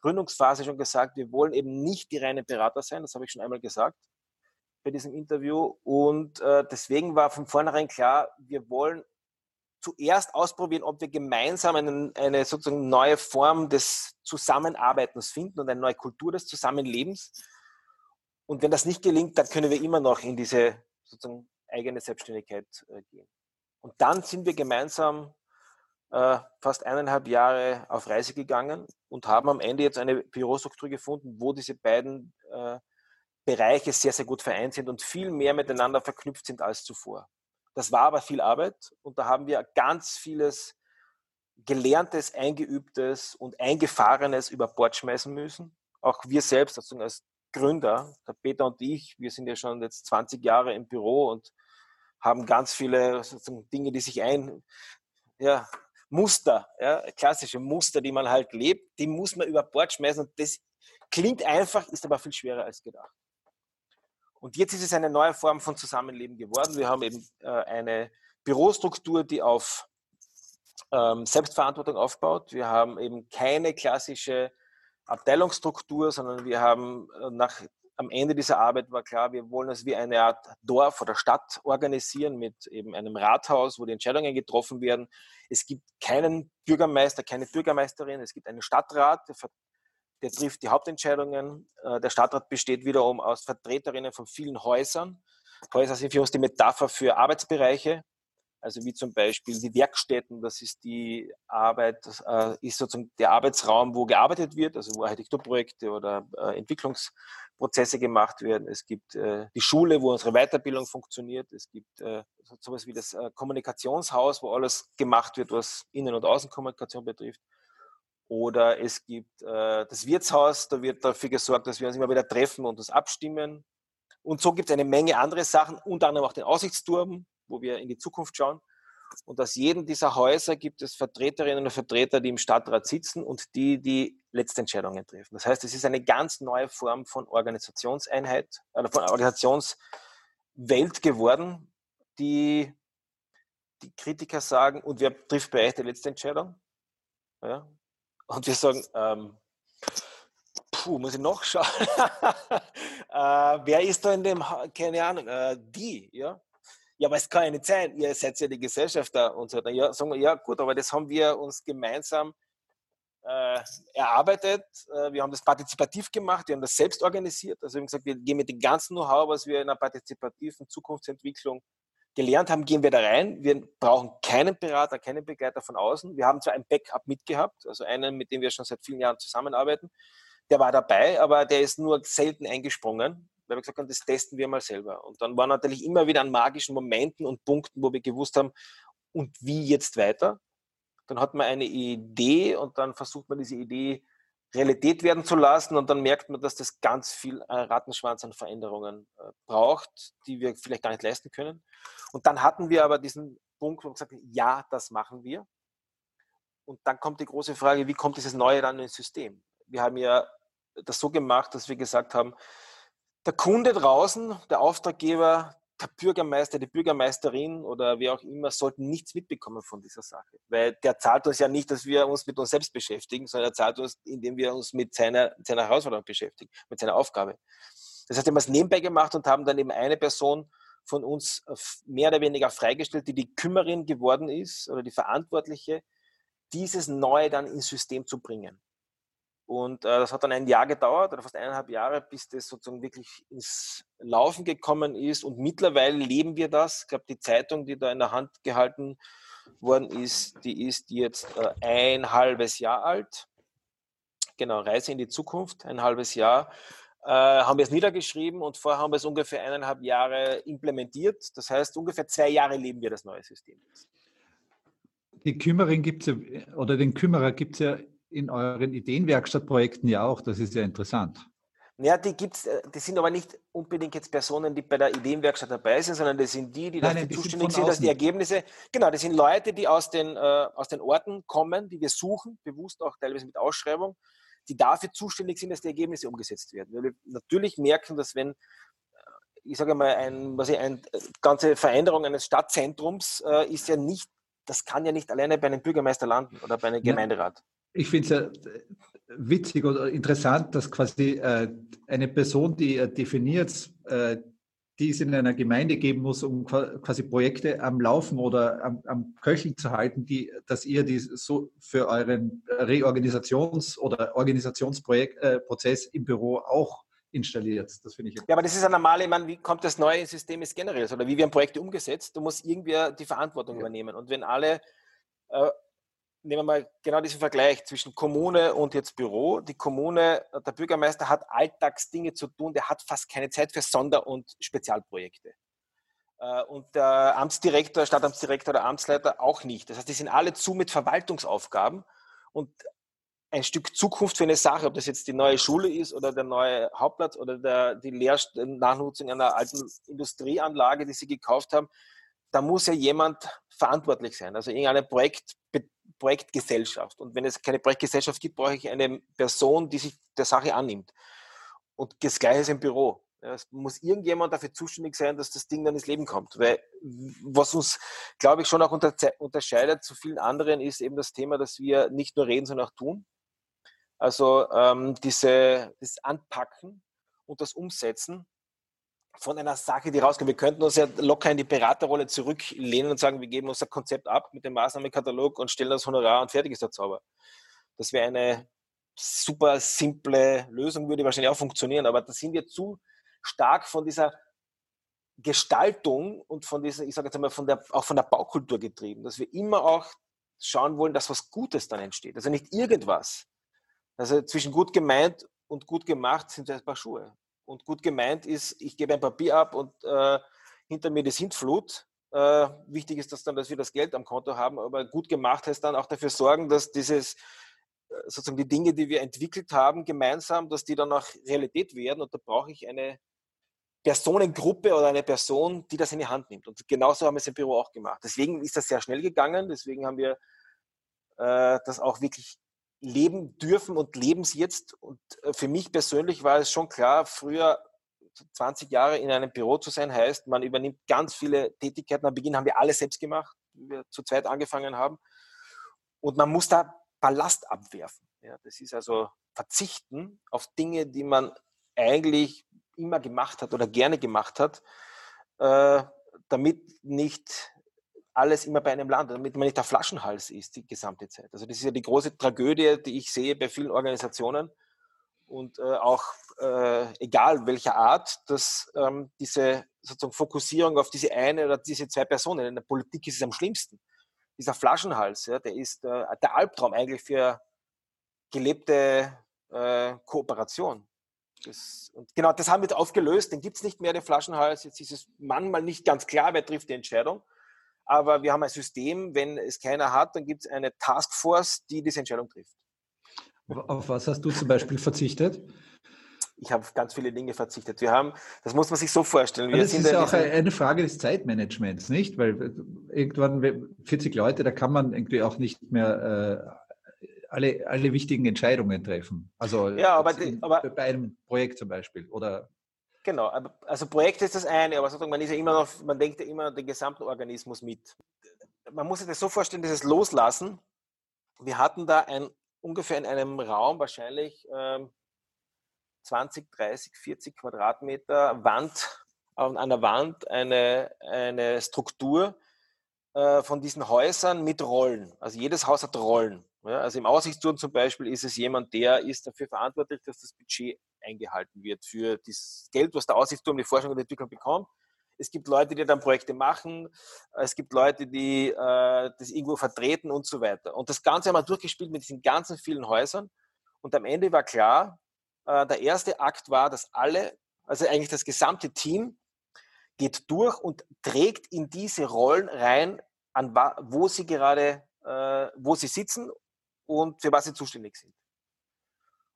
Gründungsphase schon gesagt, wir wollen eben nicht die reinen Berater sein, das habe ich schon einmal gesagt bei diesem Interview. Und äh, deswegen war von vornherein klar, wir wollen zuerst ausprobieren, ob wir gemeinsam einen, eine sozusagen neue Form des Zusammenarbeitens finden und eine neue Kultur des Zusammenlebens. Und wenn das nicht gelingt, dann können wir immer noch in diese sozusagen eigene Selbstständigkeit äh, gehen. Und dann sind wir gemeinsam äh, fast eineinhalb Jahre auf Reise gegangen und haben am Ende jetzt eine Bürostruktur gefunden, wo diese beiden äh, Bereiche sehr, sehr gut vereint sind und viel mehr miteinander verknüpft sind als zuvor. Das war aber viel Arbeit und da haben wir ganz vieles Gelerntes, Eingeübtes und Eingefahrenes über Bord schmeißen müssen. Auch wir selbst, also als Gründer, der Peter und ich, wir sind ja schon jetzt 20 Jahre im Büro und haben ganz viele Dinge, die sich ein, ja, Muster, ja, klassische Muster, die man halt lebt, die muss man über Bord schmeißen und das klingt einfach, ist aber viel schwerer als gedacht. Und jetzt ist es eine neue Form von Zusammenleben geworden. Wir haben eben äh, eine Bürostruktur, die auf ähm, Selbstverantwortung aufbaut. Wir haben eben keine klassische Abteilungsstruktur, sondern wir haben äh, nach, am Ende dieser Arbeit war klar, wir wollen es wie eine Art Dorf oder Stadt organisieren mit eben einem Rathaus, wo die Entscheidungen getroffen werden. Es gibt keinen Bürgermeister, keine Bürgermeisterin, es gibt einen Stadtrat, der der trifft die Hauptentscheidungen. Äh, der Stadtrat besteht wiederum aus Vertreterinnen von vielen Häusern. Häuser sind für uns die Metapher für Arbeitsbereiche, also wie zum Beispiel die Werkstätten, das ist die Arbeit, äh, ist sozusagen der Arbeitsraum, wo gearbeitet wird, also wo Architekturprojekte oder äh, Entwicklungsprozesse gemacht werden. Es gibt die Schule, wo unsere Weiterbildung funktioniert. Es gibt sowas wie das Kommunikationshaus, wo alles gemacht wird, was Innen- und Außenkommunikation betrifft. Oder es gibt äh, das Wirtshaus, da wird dafür gesorgt, dass wir uns immer wieder treffen und uns abstimmen. Und so gibt es eine Menge andere Sachen, unter anderem auch den Aussichtsturm, wo wir in die Zukunft schauen. Und aus jedem dieser Häuser gibt es Vertreterinnen und Vertreter, die im Stadtrat sitzen und die die Letztentscheidungen treffen. Das heißt, es ist eine ganz neue Form von Organisationseinheit, äh, von Organisationswelt geworden, die die Kritiker sagen, und wer trifft bei euch die letzte Entscheidung? Ja, und wir sagen, ähm, puh, muss ich noch schauen. <laughs> äh, wer ist da in dem, keine Ahnung, äh, die, ja? Ja, aber es kann ja nicht sein, ihr seid ja die Gesellschafter und so. Ja, sagen wir, ja gut, aber das haben wir uns gemeinsam äh, erarbeitet. Äh, wir haben das partizipativ gemacht, wir haben das selbst organisiert. Also wir haben gesagt, wir gehen mit dem ganzen Know-how, was wir in einer partizipativen Zukunftsentwicklung gelernt haben, gehen wir da rein. Wir brauchen keinen Berater, keinen Begleiter von außen. Wir haben zwar ein Backup mitgehabt, also einen, mit dem wir schon seit vielen Jahren zusammenarbeiten. Der war dabei, aber der ist nur selten eingesprungen, weil wir gesagt haben, das testen wir mal selber. Und dann waren natürlich immer wieder an magischen Momenten und Punkten, wo wir gewusst haben, und wie jetzt weiter. Dann hat man eine Idee und dann versucht man diese Idee Realität werden zu lassen und dann merkt man, dass das ganz viel äh, Rattenschwanz an Veränderungen äh, braucht, die wir vielleicht gar nicht leisten können. Und dann hatten wir aber diesen Punkt, wo wir gesagt haben, ja, das machen wir. Und dann kommt die große Frage, wie kommt dieses Neue dann ins System? Wir haben ja das so gemacht, dass wir gesagt haben, der Kunde draußen, der Auftraggeber, der Bürgermeister, die Bürgermeisterin oder wie auch immer sollten nichts mitbekommen von dieser Sache. Weil der zahlt uns ja nicht, dass wir uns mit uns selbst beschäftigen, sondern er zahlt uns, indem wir uns mit seiner, seiner Herausforderung beschäftigen, mit seiner Aufgabe. Das heißt, wir haben es nebenbei gemacht und haben dann eben eine Person von uns mehr oder weniger freigestellt, die die Kümmerin geworden ist oder die Verantwortliche, dieses Neue dann ins System zu bringen. Und äh, das hat dann ein Jahr gedauert oder fast eineinhalb Jahre, bis das sozusagen wirklich ins Laufen gekommen ist. Und mittlerweile leben wir das. Ich glaube, die Zeitung, die da in der Hand gehalten worden ist, die ist jetzt äh, ein halbes Jahr alt. Genau, Reise in die Zukunft, ein halbes Jahr. Äh, haben wir es niedergeschrieben und vorher haben wir es ungefähr eineinhalb Jahre implementiert. Das heißt, ungefähr zwei Jahre leben wir das neue System. Die Kümmerin gibt ja, oder den Kümmerer gibt es ja in euren Ideenwerkstattprojekten ja auch. Das ist ja interessant. Ja, die gibt's, äh, die sind aber nicht unbedingt jetzt Personen, die bei der Ideenwerkstatt dabei sind, sondern das sind die, die dafür zuständig sind, dass die Ergebnisse, genau, das sind Leute, die aus den, äh, aus den Orten kommen, die wir suchen, bewusst auch teilweise mit Ausschreibung, die dafür zuständig sind, dass die Ergebnisse umgesetzt werden. Weil wir natürlich merken, dass wenn, äh, ich sage mal, ein, was ich, eine äh, ganze Veränderung eines Stadtzentrums äh, ist ja nicht, das kann ja nicht alleine bei einem Bürgermeister landen oder bei einem Gemeinderat ich finde es ja witzig oder interessant, dass quasi äh, eine Person, die äh, definiert, äh, die es in einer Gemeinde geben muss, um quasi Projekte am Laufen oder am, am Köcheln zu halten, die, dass ihr die so für euren Reorganisations- oder Organisationsprozess äh, im Büro auch installiert. Das finde ich. Ja, aber das ist ein normale, ich meine, wie kommt das neue System ist generell oder wie werden Projekte umgesetzt? Du musst irgendwie die Verantwortung ja. übernehmen. Und wenn alle äh, nehmen wir mal genau diesen Vergleich zwischen Kommune und jetzt Büro. Die Kommune, der Bürgermeister hat Alltagsdinge zu tun, der hat fast keine Zeit für Sonder- und Spezialprojekte. Äh, und der Amtsdirektor, Stadtamtsdirektor oder Amtsleiter auch nicht. Das heißt, die sind alle zu mit Verwaltungsaufgaben und ein Stück Zukunft für eine Sache, ob das jetzt die neue Schule ist oder der neue Hauptplatz oder der, die Leer Nachnutzung einer alten Industrieanlage, die sie gekauft haben, da muss ja jemand verantwortlich sein. Also irgendeine Projekt, Projektgesellschaft. Und wenn es keine Projektgesellschaft gibt, brauche ich eine Person, die sich der Sache annimmt. Und das Gleiche ist im Büro. Es muss irgendjemand dafür zuständig sein, dass das Ding dann ins Leben kommt. Weil was uns, glaube ich, schon auch unterscheidet zu vielen anderen, ist eben das Thema, dass wir nicht nur reden, sondern auch tun. Also ähm, diese, das Anpacken und das Umsetzen von einer Sache, die rauskommt. Wir könnten uns ja locker in die Beraterrolle zurücklehnen und sagen, wir geben unser Konzept ab mit dem Maßnahmenkatalog und stellen das Honorar und fertig ist der Zauber. Das wäre eine super simple Lösung, würde wahrscheinlich auch funktionieren, aber da sind wir zu stark von dieser Gestaltung und von dieser, ich sage jetzt einmal, von der, auch von der Baukultur getrieben, dass wir immer auch schauen wollen, dass was Gutes dann entsteht. Also nicht irgendwas. Also zwischen gut gemeint und gut gemacht sind ein paar Schuhe. Und gut gemeint ist, ich gebe ein Papier ab und äh, hinter mir die Sintflut. Äh, wichtig ist, dass dann, dass wir das Geld am Konto haben, aber gut gemacht heißt dann auch dafür sorgen, dass dieses äh, sozusagen die Dinge, die wir entwickelt haben, gemeinsam, dass die dann auch Realität werden. Und da brauche ich eine Personengruppe oder eine Person, die das in die Hand nimmt. Und genauso haben wir es im Büro auch gemacht. Deswegen ist das sehr schnell gegangen. Deswegen haben wir äh, das auch wirklich leben dürfen und leben es jetzt. Und äh, für mich persönlich war es schon klar, früher 20 Jahre in einem Büro zu sein, heißt, man übernimmt ganz viele Tätigkeiten. Am Beginn haben wir alles selbst gemacht, wie wir zu zweit angefangen haben. Und man muss da Ballast abwerfen. Ja, das ist also verzichten auf Dinge, die man eigentlich immer gemacht hat oder gerne gemacht hat, äh, damit nicht alles immer bei einem Land, damit man nicht der Flaschenhals ist die gesamte Zeit. Also das ist ja die große Tragödie, die ich sehe bei vielen Organisationen und äh, auch äh, egal welcher Art, dass ähm, diese sozusagen Fokussierung auf diese eine oder diese zwei Personen, in der Politik ist es am schlimmsten. Dieser Flaschenhals, ja, der ist äh, der Albtraum eigentlich für gelebte äh, Kooperation. Das, und genau das haben wir aufgelöst, den gibt es nicht mehr, den Flaschenhals. Jetzt ist es manchmal nicht ganz klar, wer trifft die Entscheidung aber wir haben ein System, wenn es keiner hat, dann gibt es eine Taskforce, die diese Entscheidung trifft. Auf was hast du zum Beispiel verzichtet? Ich habe ganz viele Dinge verzichtet. Wir haben, das muss man sich so vorstellen. Wir das ist ja auch eine Frage des Zeitmanagements, nicht? Weil irgendwann 40 Leute, da kann man irgendwie auch nicht mehr äh, alle, alle wichtigen Entscheidungen treffen. Also ja, aber, die, aber bei einem Projekt zum Beispiel oder Genau, also Projekt ist das eine, aber man ist ja immer noch, man denkt ja immer den gesamten Organismus mit. Man muss sich das so vorstellen, dieses Loslassen. Wir hatten da ein, ungefähr in einem Raum wahrscheinlich ähm, 20, 30, 40 Quadratmeter Wand, an einer Wand eine, eine Struktur äh, von diesen Häusern mit Rollen. Also jedes Haus hat Rollen. Ja, also im Aussichtsturm zum Beispiel ist es jemand, der ist dafür verantwortlich, dass das Budget eingehalten wird für das Geld, was der Aussichtsturm, die Forschung und Entwicklung bekommt. Es gibt Leute, die dann Projekte machen. Es gibt Leute, die äh, das irgendwo vertreten und so weiter. Und das Ganze haben wir durchgespielt mit diesen ganzen vielen Häusern. Und am Ende war klar, äh, der erste Akt war, dass alle, also eigentlich das gesamte Team, geht durch und trägt in diese Rollen rein, an wo sie gerade, äh, wo sie sitzen und für was sie zuständig sind.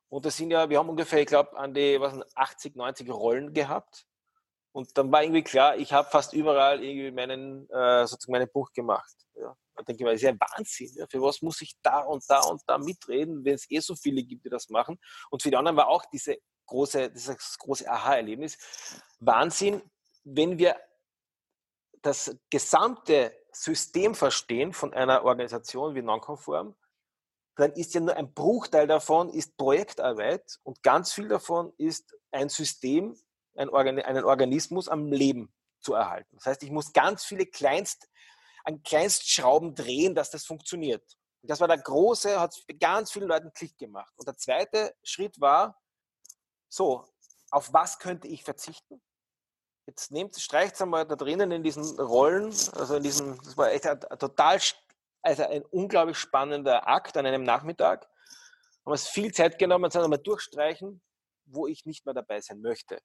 Und das sind ja, wir haben ungefähr, ich glaube, an die was, 80, 90 Rollen gehabt. Und dann war irgendwie klar, ich habe fast überall irgendwie meinen, äh, sozusagen meinen Buch gemacht. Ja. Da denke ich mir, das ist ja Wahnsinn. Ja. Für was muss ich da und da und da mitreden, wenn es eh so viele gibt, die das machen? Und für die anderen war auch diese große, dieses große Aha-Erlebnis. Wahnsinn, wenn wir das gesamte System verstehen von einer Organisation wie Nonconform, dann ist ja nur ein Bruchteil davon ist Projektarbeit und ganz viel davon ist ein System, ein Organ einen Organismus am Leben zu erhalten. Das heißt, ich muss ganz viele Kleinst, an Kleinstschrauben drehen, dass das funktioniert. Und das war der große, hat ganz vielen Leuten Klick gemacht. Und der zweite Schritt war, so, auf was könnte ich verzichten? Jetzt nehmt, streicht einmal da drinnen in diesen Rollen, also in diesem, das war echt ein, ein total also ein unglaublich spannender Akt an einem Nachmittag. Haben uns viel Zeit genommen, und einmal durchstreichen, wo ich nicht mehr dabei sein möchte.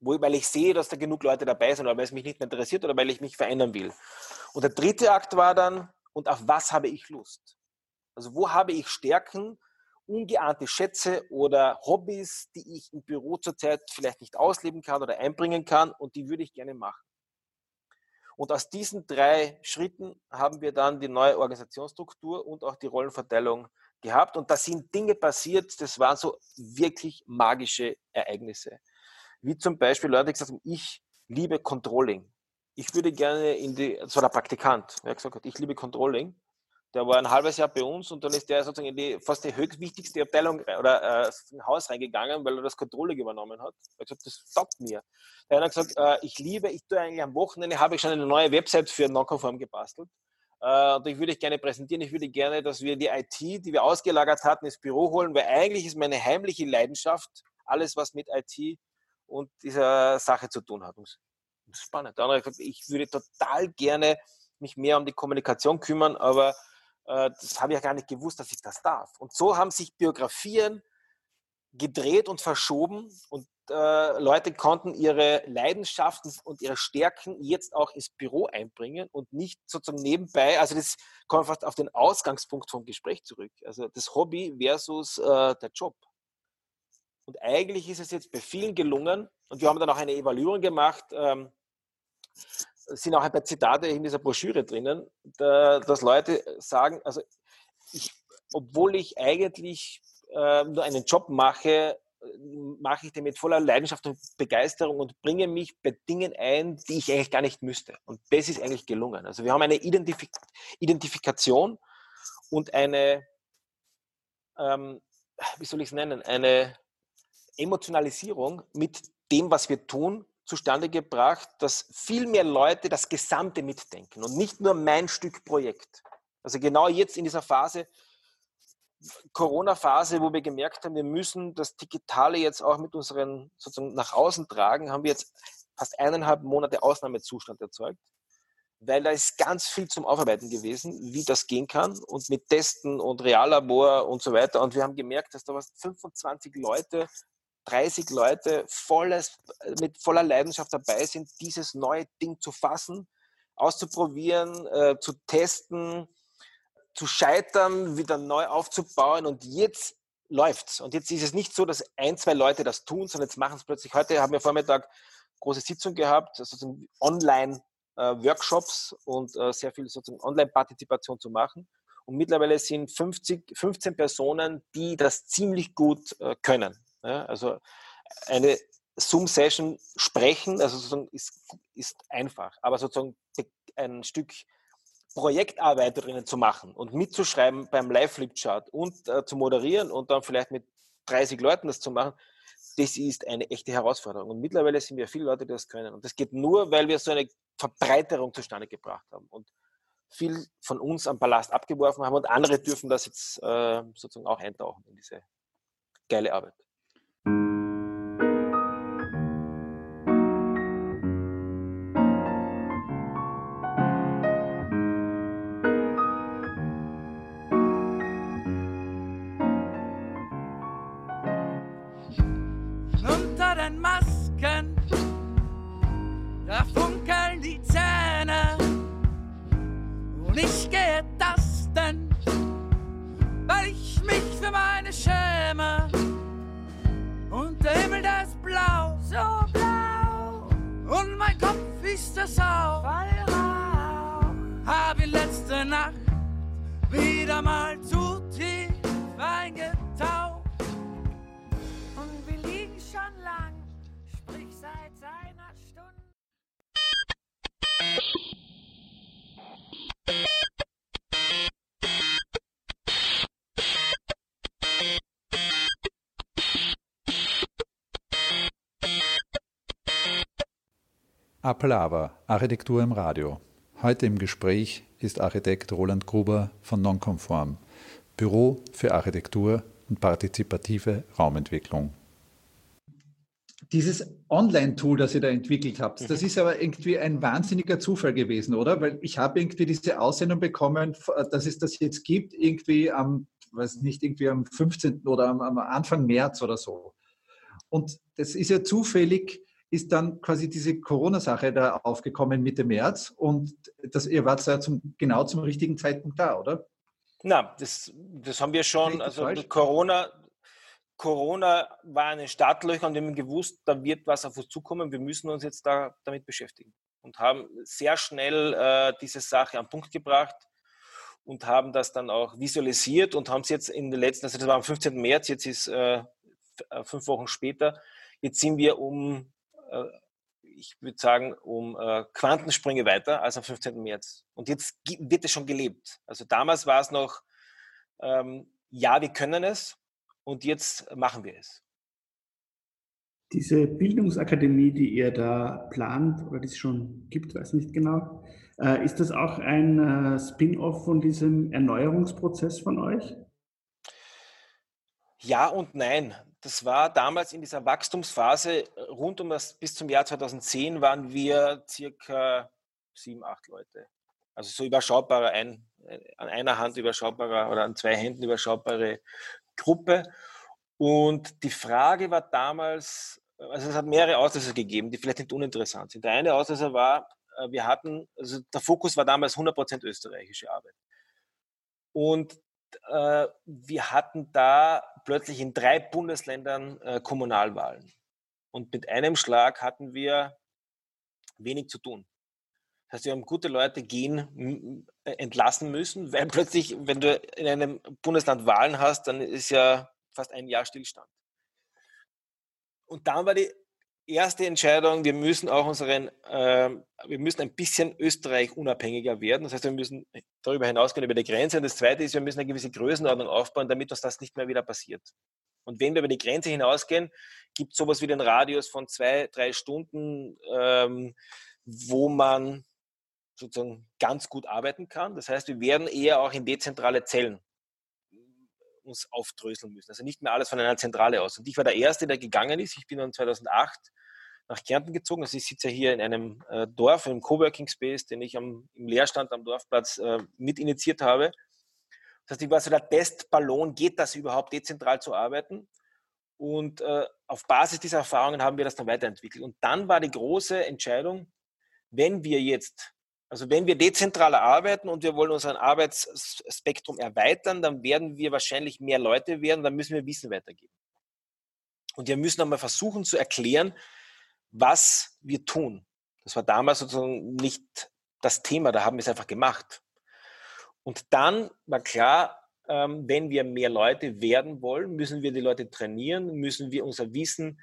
Wo, weil ich sehe, dass da genug Leute dabei sind oder weil es mich nicht mehr interessiert oder weil ich mich verändern will. Und der dritte Akt war dann, und auf was habe ich Lust? Also wo habe ich Stärken, ungeahnte Schätze oder Hobbys, die ich im Büro zurzeit vielleicht nicht ausleben kann oder einbringen kann und die würde ich gerne machen. Und aus diesen drei Schritten haben wir dann die neue Organisationsstruktur und auch die Rollenverteilung gehabt. Und da sind Dinge passiert, das waren so wirklich magische Ereignisse. Wie zum Beispiel Leute gesagt haben, ich liebe Controlling. Ich würde gerne in die, das war der Praktikant, der gesagt hat, ich liebe Controlling. Der war ein halbes Jahr bei uns und dann ist der sozusagen in die fast die höchstwichtigste Abteilung oder äh, Haus reingegangen, weil er das Controlling übernommen hat. Er hat gesagt, das taugt mir. Er hat gesagt, äh, ich liebe, ich tue eigentlich am Wochenende, habe ich schon eine neue Website für Nonconform gebastelt. Äh, und ich würde ich gerne präsentieren. Ich würde gerne, dass wir die IT, die wir ausgelagert hatten, ins Büro holen, weil eigentlich ist meine heimliche Leidenschaft alles, was mit IT und dieser Sache zu tun hat. Das ist spannend. Der andere hat gesagt, ich würde total gerne mich mehr um die Kommunikation kümmern, aber äh, das habe ich ja gar nicht gewusst, dass ich das darf. Und so haben sich Biografien gedreht und verschoben und äh, Leute konnten ihre Leidenschaften und ihre Stärken jetzt auch ins Büro einbringen und nicht sozusagen nebenbei, also das kommt fast auf den Ausgangspunkt vom Gespräch zurück, also das Hobby versus äh, der Job. Und eigentlich ist es jetzt bei vielen gelungen und wir haben dann auch eine Evaluierung gemacht, ähm, sind auch ein paar Zitate in dieser Broschüre drinnen, da, dass Leute sagen, also ich, obwohl ich eigentlich äh, nur einen Job mache, mache ich den mit voller Leidenschaft und Begeisterung und bringe mich bei Dingen ein, die ich eigentlich gar nicht müsste. Und das ist eigentlich gelungen. Also wir haben eine Identifik Identifikation und eine, ähm, wie soll ich es nennen, eine Emotionalisierung mit dem, was wir tun, zustande gebracht, dass viel mehr Leute das Gesamte mitdenken und nicht nur mein Stück Projekt. Also genau jetzt in dieser Phase, Corona-Phase, wo wir gemerkt haben, wir müssen das Digitale jetzt auch mit unseren sozusagen nach außen tragen, haben wir jetzt fast eineinhalb Monate Ausnahmezustand erzeugt, weil da ist ganz viel zum Aufarbeiten gewesen, wie das gehen kann und mit Testen und Reallabor und so weiter. Und wir haben gemerkt, dass da was 25 Leute 30 Leute volles, mit voller Leidenschaft dabei sind, dieses neue Ding zu fassen, auszuprobieren, äh, zu testen, zu scheitern, wieder neu aufzubauen und jetzt läuft's. Und jetzt ist es nicht so, dass ein, zwei Leute das tun, sondern jetzt machen es plötzlich. Heute haben wir Vormittag große Sitzung gehabt, sozusagen Online-Workshops äh, und äh, sehr viel sozusagen Online-Partizipation zu machen. Und mittlerweile sind 50, 15 Personen, die das ziemlich gut äh, können. Ja, also eine Zoom-Session sprechen, also sozusagen ist, ist einfach, aber sozusagen ein Stück Projektarbeit drinnen zu machen und mitzuschreiben beim Live-Flipchart und äh, zu moderieren und dann vielleicht mit 30 Leuten das zu machen, das ist eine echte Herausforderung. Und mittlerweile sind wir viele Leute, die das können. Und das geht nur, weil wir so eine Verbreiterung zustande gebracht haben und viel von uns am Ballast abgeworfen haben und andere dürfen das jetzt äh, sozusagen auch eintauchen in diese geile Arbeit. thank you Appelava, Architektur im Radio. Heute im Gespräch ist Architekt Roland Gruber von Nonconform, Büro für Architektur und partizipative Raumentwicklung. Dieses Online-Tool, das ihr da entwickelt habt, das ist aber irgendwie ein wahnsinniger Zufall gewesen, oder? Weil ich habe irgendwie diese Aussendung bekommen, dass es das jetzt gibt, irgendwie am, weiß nicht, irgendwie am 15. oder am, am Anfang März oder so. Und das ist ja zufällig ist dann quasi diese Corona-Sache da aufgekommen Mitte März und das, ihr wart ja zum, genau zum richtigen Zeitpunkt da, oder? Na, das, das haben wir schon, also Corona, Corona war eine Startlöcher und wir haben gewusst, da wird was auf uns zukommen, wir müssen uns jetzt da damit beschäftigen und haben sehr schnell äh, diese Sache am Punkt gebracht und haben das dann auch visualisiert und haben es jetzt in den letzten, also das war am 15. März, jetzt ist äh, fünf Wochen später, jetzt sind wir um äh, ich würde sagen, um äh, Quantensprünge weiter als am 15. März. Und jetzt wird es schon gelebt. Also damals war es noch, ähm, ja, wir können es und jetzt machen wir es. Diese Bildungsakademie, die ihr da plant oder die es schon gibt, weiß nicht genau, äh, ist das auch ein äh, Spin-off von diesem Erneuerungsprozess von euch? Ja und nein das war damals in dieser Wachstumsphase äh, rund um das bis zum Jahr 2010 waren wir circa sieben, acht Leute. Also so überschaubare, ein, äh, an einer Hand überschaubare oder an zwei Händen überschaubare Gruppe. Und die Frage war damals, also es hat mehrere Auslöser gegeben, die vielleicht nicht uninteressant sind. Der eine Auslöser war, äh, wir hatten, also der Fokus war damals 100% österreichische Arbeit. Und äh, wir hatten da plötzlich in drei Bundesländern äh, Kommunalwahlen. Und mit einem Schlag hatten wir wenig zu tun. Das heißt, wir haben gute Leute gehen, äh, entlassen müssen, <laughs> weil plötzlich, wenn du in einem Bundesland Wahlen hast, dann ist ja fast ein Jahr Stillstand. Und dann war die erste Entscheidung, wir müssen auch unseren, äh, wir müssen ein bisschen Österreich unabhängiger werden. Das heißt, wir müssen darüber hinausgehen über die Grenze. Und das zweite ist, wir müssen eine gewisse Größenordnung aufbauen, damit uns das nicht mehr wieder passiert. Und wenn wir über die Grenze hinausgehen, gibt es sowas wie den Radius von zwei, drei Stunden, ähm, wo man sozusagen ganz gut arbeiten kann. Das heißt, wir werden eher auch in dezentrale Zellen uns aufdröseln müssen. Also nicht mehr alles von einer Zentrale aus. Und ich war der Erste, der gegangen ist. Ich bin dann 2008 nach Kärnten gezogen. Also ich sitze ja hier in einem äh, Dorf, im Coworking Space, den ich am, im Leerstand am Dorfplatz äh, mitinitiiert habe. Das heißt, ich war so der Testballon, geht das überhaupt dezentral zu arbeiten? Und äh, auf Basis dieser Erfahrungen haben wir das dann weiterentwickelt. Und dann war die große Entscheidung, wenn wir jetzt also wenn wir dezentraler arbeiten und wir wollen unseren Arbeitsspektrum erweitern, dann werden wir wahrscheinlich mehr Leute werden, dann müssen wir Wissen weitergeben. Und wir müssen einmal versuchen zu erklären, was wir tun. Das war damals sozusagen nicht das Thema, da haben wir es einfach gemacht. Und dann war klar, ähm, wenn wir mehr Leute werden wollen, müssen wir die Leute trainieren, müssen wir unser Wissen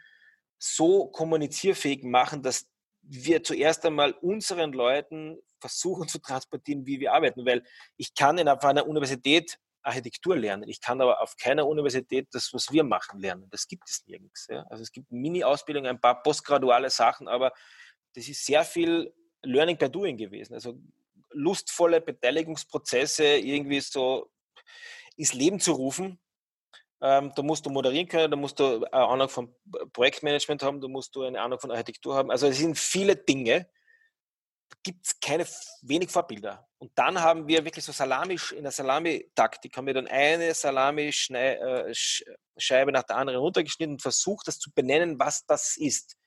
so kommunizierfähig machen, dass wir zuerst einmal unseren Leuten versuchen zu transportieren, wie wir arbeiten. Weil ich kann in einer Universität Architektur lernen. Ich kann aber auf keiner Universität das, was wir machen, lernen. Das gibt es nirgends. Ja? Also es gibt Mini-Ausbildungen, ein paar postgraduale Sachen, aber das ist sehr viel Learning by Doing gewesen. Also lustvolle Beteiligungsprozesse irgendwie so ins Leben zu rufen. Ähm, da musst du moderieren können, da musst du eine Ahnung von Projektmanagement haben, da musst du eine Ahnung von Architektur haben. Also es sind viele Dinge. Gibt es keine wenig Vorbilder. Und dann haben wir wirklich so Salami, in der Salami-Taktik haben wir dann eine Salami-Scheibe äh, nach der anderen runtergeschnitten und versucht, das zu benennen, was das ist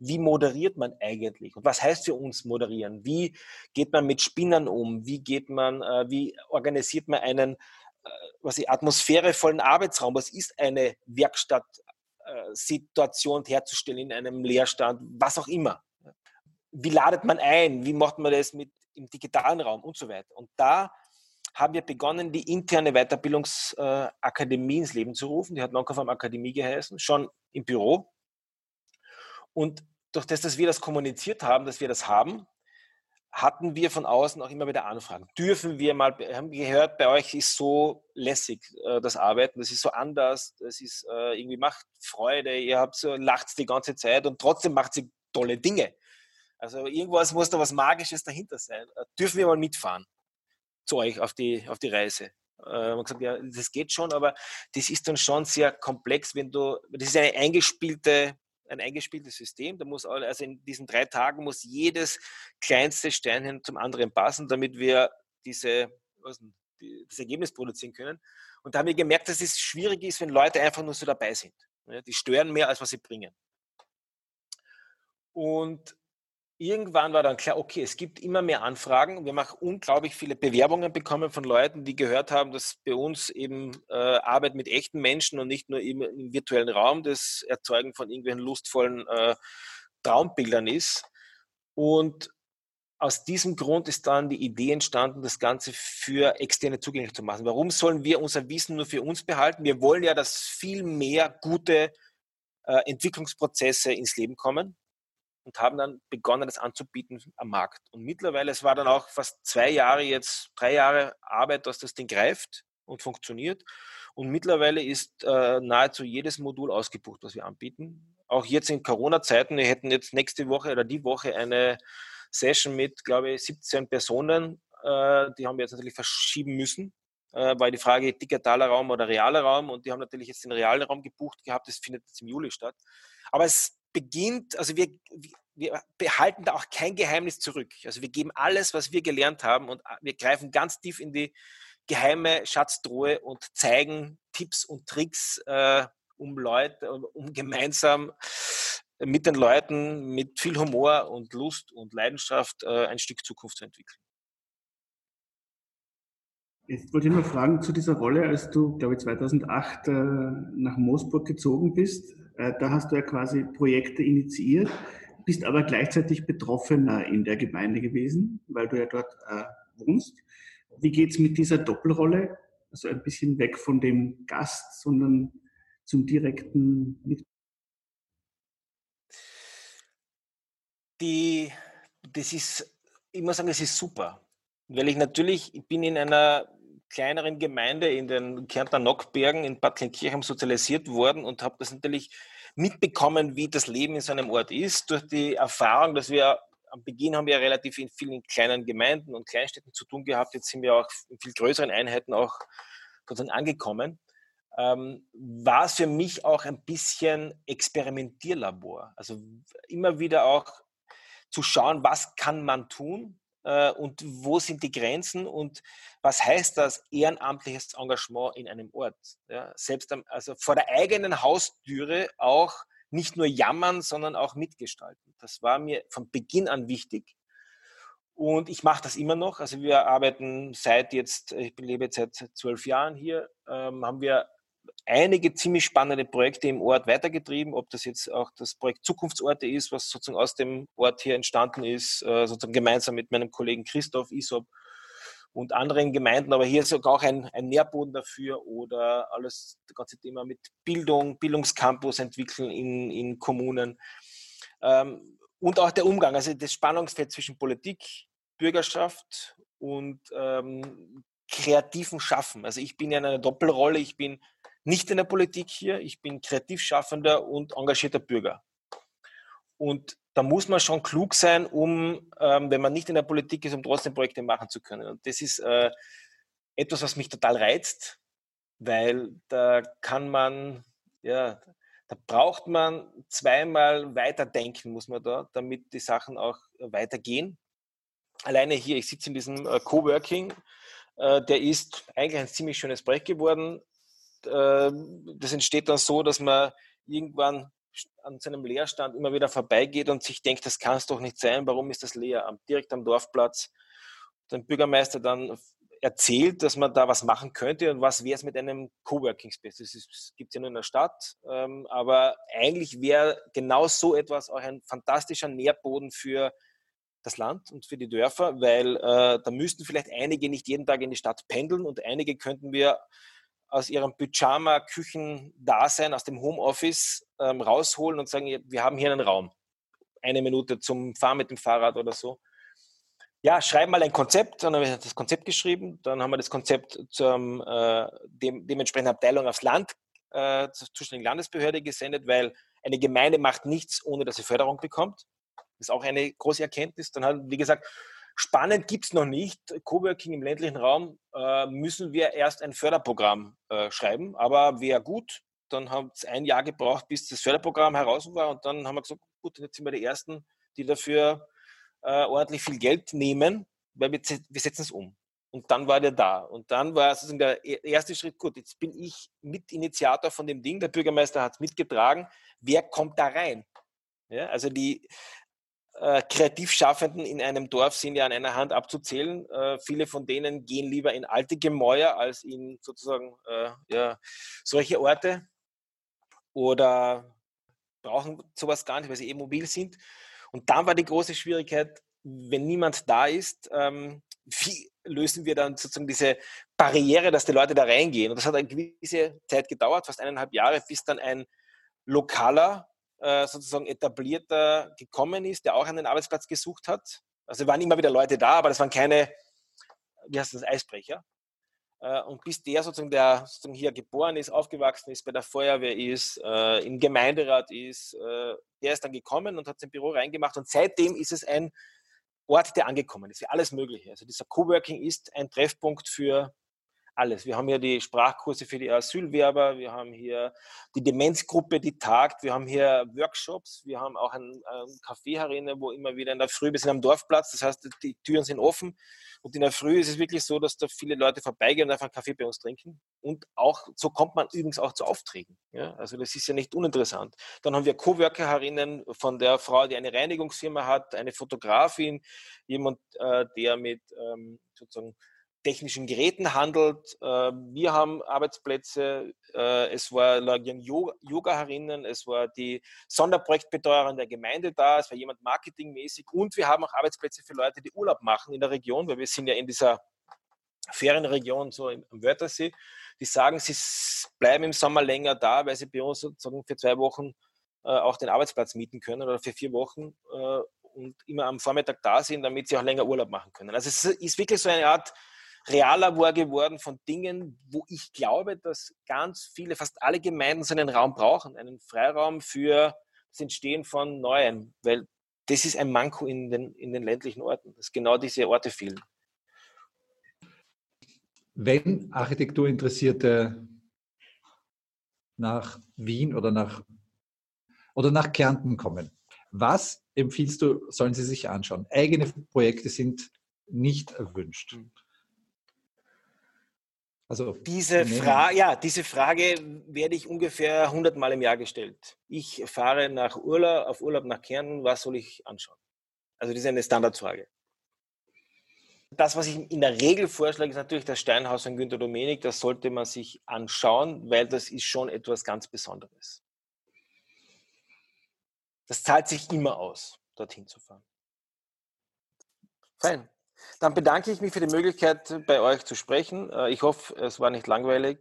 wie moderiert man eigentlich und was heißt für uns moderieren? Wie geht man mit Spinnern um? Wie geht man, äh, wie organisiert man einen äh, was ich, atmosphärevollen Arbeitsraum? Was ist eine Werkstattsituation herzustellen in einem Leerstand? Was auch immer. Wie ladet man ein? Wie macht man das mit im digitalen Raum und so weiter? Und da haben wir begonnen, die interne Weiterbildungsakademie ins Leben zu rufen. Die hat Nonconform Akademie geheißen, schon im Büro und durch das, dass wir das kommuniziert haben, dass wir das haben, hatten wir von außen auch immer wieder Anfragen. Dürfen wir mal, haben gehört, bei euch ist so lässig äh, das Arbeiten, das ist so anders, das ist äh, irgendwie macht Freude, ihr habt so, lacht die ganze Zeit und trotzdem macht sie tolle Dinge. Also irgendwas muss da was Magisches dahinter sein. Äh, dürfen wir mal mitfahren zu euch auf die, auf die Reise? Äh, man gesagt, ja, das geht schon, aber das ist dann schon sehr komplex, wenn du, das ist eine eingespielte ein eingespieltes System. Da muss also in diesen drei Tagen muss jedes kleinste Steinchen zum anderen passen, damit wir diese, was, das Ergebnis produzieren können. Und da haben wir gemerkt, dass es schwierig ist, wenn Leute einfach nur so dabei sind. Die stören mehr, als was sie bringen. Und irgendwann war dann klar, okay, es gibt immer mehr Anfragen. Wir haben unglaublich viele Bewerbungen bekommen von Leuten, die gehört haben, dass bei uns eben äh, Arbeit mit echten Menschen und nicht nur im, im, virtuellen Raum das Erzeugen von irgendwelchen lustvollen äh, Traumbildern ist. Und aus diesem Grund ist dann die Idee entstanden, das Ganze für Externe zugänglich zu machen. Warum sollen wir unser Wissen nur für uns behalten? Wir wollen ja, dass viel mehr gute äh, Entwicklungsprozesse ins Leben kommen und haben dann begonnen, das anzubieten am Markt. Und mittlerweile, es war dann auch fast zwei Jahre jetzt, drei Jahre Arbeit, dass das Ding greift und funktioniert. Und mittlerweile ist äh, nahezu jedes Modul ausgebucht, was wir anbieten. Auch jetzt in Corona-Zeiten, wir hätten jetzt nächste Woche oder die Woche eine Session mit, glaube ich, 17 Personen. Äh, die haben wir jetzt natürlich verschieben müssen, äh, weil die Frage digitaler Raum oder realer Raum und die haben natürlich jetzt den realen Raum gebucht gehabt. Das findet jetzt im Juli statt. Aber es beginnt, also wir, wir behalten da auch kein Geheimnis zurück. Also wir geben alles, was wir gelernt haben und wir greifen ganz tief in die geheime Schatztruhe und zeigen Tipps und Tricks, äh, um Leute, um gemeinsam mit den Leuten mit viel Humor und Lust und Leidenschaft äh, ein Stück Zukunft zu entwickeln. Jetzt wollte ich noch fragen zu dieser Rolle, als du, glaube ich, 2008 äh, nach Moosburg gezogen bist. Äh, da hast du ja quasi Projekte initiiert, bist aber gleichzeitig Betroffener in der Gemeinde gewesen, weil du ja dort äh, wohnst. Wie geht es mit dieser Doppelrolle? Also ein bisschen weg von dem Gast, sondern zum direkten Mit Die, das ist, ich muss sagen, es ist super, weil ich natürlich, ich bin in einer kleineren Gemeinde in den Kärntner Nockbergen in Bad Kleinkirchheim sozialisiert worden und habe das natürlich mitbekommen, wie das Leben in so einem Ort ist, durch die Erfahrung, dass wir am Beginn haben wir relativ in vielen kleinen Gemeinden und Kleinstädten zu tun gehabt. Jetzt sind wir auch in viel größeren Einheiten auch sozusagen angekommen. Ähm, war es für mich auch ein bisschen Experimentierlabor. Also immer wieder auch zu schauen, was kann man tun, und wo sind die Grenzen und was heißt das ehrenamtliches Engagement in einem Ort? Ja, selbst am, also vor der eigenen Haustüre auch nicht nur jammern, sondern auch mitgestalten. Das war mir von Beginn an wichtig. Und ich mache das immer noch. Also wir arbeiten seit jetzt, ich lebe jetzt seit zwölf Jahren hier, ähm, haben wir einige ziemlich spannende Projekte im Ort weitergetrieben, ob das jetzt auch das Projekt Zukunftsorte ist, was sozusagen aus dem Ort hier entstanden ist, äh, sozusagen gemeinsam mit meinem Kollegen Christoph Isop und anderen Gemeinden, aber hier ist sogar auch ein, ein Nährboden dafür oder alles, das ganze Thema mit Bildung, Bildungscampus entwickeln in, in Kommunen. Ähm, und auch der Umgang, also das Spannungsfeld zwischen Politik, Bürgerschaft und ähm, kreativen Schaffen. Also ich bin ja in einer Doppelrolle, ich bin nicht in der Politik hier, ich bin kreativ schaffender und engagierter Bürger. Und da muss man schon klug sein, um, ähm, wenn man nicht in der Politik ist, um trotzdem Projekte machen zu können. Und das ist äh, etwas, was mich total reizt, weil da kann man, ja, da braucht man zweimal weiterdenken, muss man da, damit die Sachen auch weitergehen. Alleine hier, ich sitze in diesem äh, Coworking, äh, der ist eigentlich ein ziemlich schönes Projekt geworden. Äh, das entsteht dann so, dass man irgendwann an seinem Leerstand immer wieder vorbeigeht und sich denkt, das kann es doch nicht sein, warum ist das leer? Direkt am Dorfplatz. Der Bürgermeister dann erzählt, dass man da was machen könnte und was wäre es mit einem Coworking Space. Das gibt es ja nur in der Stadt, ähm, aber eigentlich wäre genau so etwas auch ein fantastischer Nährboden für das Land und für die Dörfer, weil äh, da müssten vielleicht einige nicht jeden Tag in die Stadt pendeln und einige könnten wir aus ihrem Pyjama-Küchen-Dasein, aus dem Homeoffice ähm, rausholen und sagen, wir haben hier einen Raum. Eine Minute zum Fahren mit dem Fahrrad oder so. Ja, schreiben mal ein Konzept. Dann haben wir das Konzept geschrieben. Dann haben wir das Konzept zur äh, dem, dementsprechenden Abteilung aufs Land, äh, zur zuständigen Landesbehörde gesendet, weil eine Gemeinde macht nichts, ohne dass sie Förderung bekommt. Das ist auch eine große Erkenntnis. Dann hat, wie gesagt, Spannend gibt es noch nicht. Coworking im ländlichen Raum äh, müssen wir erst ein Förderprogramm äh, schreiben, aber wäre gut. Dann haben es ein Jahr gebraucht, bis das Förderprogramm heraus war und dann haben wir gesagt, gut, jetzt sind wir die Ersten, die dafür äh, ordentlich viel Geld nehmen, weil wir, wir setzen es um. Und dann war der da. Und dann war sozusagen der e-, erste Schritt, gut, jetzt bin ich Mitinitiator von dem Ding, der Bürgermeister hat es mitgetragen. Wer kommt da rein? Ja, also die, äh, Kreativschaffenden in einem Dorf sind ja an einer Hand abzuzählen. Äh, viele von denen gehen lieber in alte Gemäuer als in sozusagen äh, ja, solche Orte oder brauchen sowas gar nicht, weil sie eben mobil sind. Und dann war die große Schwierigkeit, wenn niemand da ist, ähm, wie lösen wir dann sozusagen diese Barriere, dass die Leute da reingehen? Und das hat eine gewisse Zeit gedauert, fast eineinhalb Jahre, bis dann ein lokaler äh, sozusagen etablierter gekommen ist, der auch einen Arbeitsplatz gesucht hat. Also waren immer wieder Leute da, aber das waren keine, wie heißt das, Eisbrecher. Äh, und bis der sozusagen, der sozusagen hier geboren ist, aufgewachsen ist, bei der Feuerwehr ist, äh, im Gemeinderat ist, der ist dann gekommen und hat sein Büro reingemacht. Und seitdem ist es ein Ort, der angekommen ist, für alles Mögliche. Also dieser Coworking ist ein Treffpunkt für alles. Wir haben hier die Sprachkurse für die Asylwerber, wir haben hier die Demenzgruppe, die tagt, wir haben hier Workshops, wir haben auch ein, ein Café wo immer wieder in der Früh, wir sind am Dorfplatz, das heißt, die Türen sind offen und in der Früh ist es wirklich so, dass da viele Leute vorbeigehen und einfach einen Kaffee bei uns trinken und auch, so kommt man übrigens auch zu Aufträgen. Ja? Also das ist ja nicht uninteressant. Dann haben wir Coworker herinnen von der Frau, die eine Reinigungsfirma hat, eine Fotografin, jemand, äh, der mit ähm, sozusagen technischen Geräten handelt. Äh, wir haben Arbeitsplätze, äh, es war Yoga herinnen, es war die Sonderprojektbetreuerin der Gemeinde da, es war jemand marketingmäßig und wir haben auch Arbeitsplätze für Leute, die Urlaub machen in der Region, weil wir sind ja in dieser Ferienregion so am Wörthersee, die sagen, sie bleiben im Sommer länger da, weil sie bei uns sozusagen für zwei Wochen äh, auch den Arbeitsplatz mieten können oder für vier Wochen und immer am Vormittag da sind, damit sie auch länger Urlaub machen können. Also es ist wirklich so eine Art Reallabor geworden von Dingen, wo ich glaube, dass ganz viele, fast alle Gemeinden so einen Raum brauchen, einen Freiraum für das Entstehen von Neuem, weil das ist ein Manko in den, in den ländlichen Orten, dass genau diese Orte fehlen. Wenn Architekturinteressierte nach Wien oder nach, oder nach Kärnten kommen, was empfiehlst du, sollen sie sich anschauen? Eigene Projekte sind nicht erwünscht. Also diese Frage, ja, diese Frage werde ich ungefähr 100 Mal im Jahr gestellt. Ich fahre nach Urlaub, auf Urlaub nach Kärnten, was soll ich anschauen? Also das ist eine Standardfrage. Das, was ich in der Regel vorschlage, ist natürlich das Steinhaus von Günter Domenik. Das sollte man sich anschauen, weil das ist schon etwas ganz Besonderes. Das zahlt sich immer aus, dorthin zu fahren. Fein. Dann bedanke ich mich für die Möglichkeit, bei euch zu sprechen. Äh, ich hoffe, es war nicht langweilig.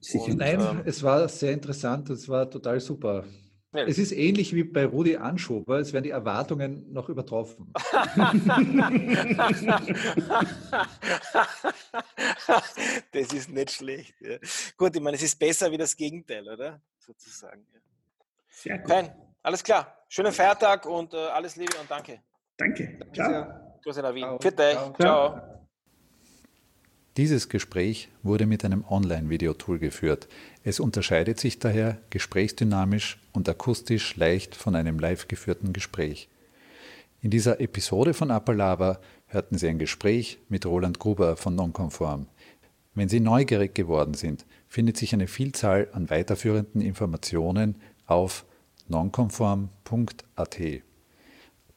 Sicher. Und, Nein, ähm, es war sehr interessant, es war total super. Ja. Es ist ähnlich wie bei Rudi Anschober, es werden die Erwartungen noch übertroffen. <laughs> das ist nicht schlecht. Ja. Gut, ich meine, es ist besser wie das Gegenteil, oder? Sozusagen. Ja. Sehr gut. Fein, alles klar. Schönen Feiertag und äh, alles Liebe und danke. Danke. Ciao. Grüße nach Wien. Ciao. Für dich. Ciao. Ciao. Dieses Gespräch wurde mit einem Online-Videotool geführt. Es unterscheidet sich daher gesprächsdynamisch und akustisch leicht von einem live geführten Gespräch. In dieser Episode von Appalava hörten Sie ein Gespräch mit Roland Gruber von Nonconform. Wenn Sie neugierig geworden sind, findet sich eine Vielzahl an weiterführenden Informationen auf nonconform.at.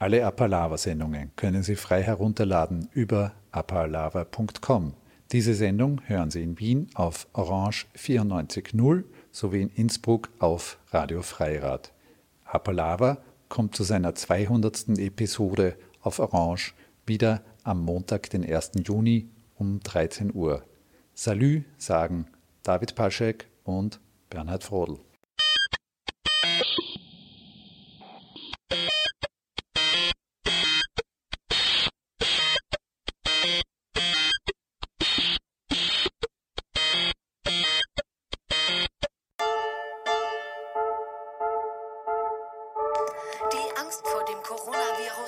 Alle Appalava-Sendungen können Sie frei herunterladen über appalava.com. Diese Sendung hören Sie in Wien auf Orange 94.0 sowie in Innsbruck auf Radio Freirad. Appalava kommt zu seiner 200. Episode auf Orange wieder am Montag, den 1. Juni um 13 Uhr. Salü sagen David Paschek und Bernhard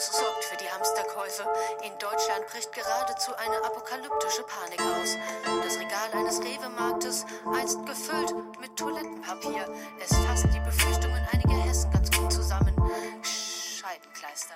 Virus sorgt für die Hamsterkäufe. In Deutschland bricht geradezu eine apokalyptische Panik aus. Das Regal eines Rewe-Marktes, einst gefüllt mit Toilettenpapier. Es fasst die Befürchtungen einiger Hessen ganz gut zusammen. Scheidenkleister.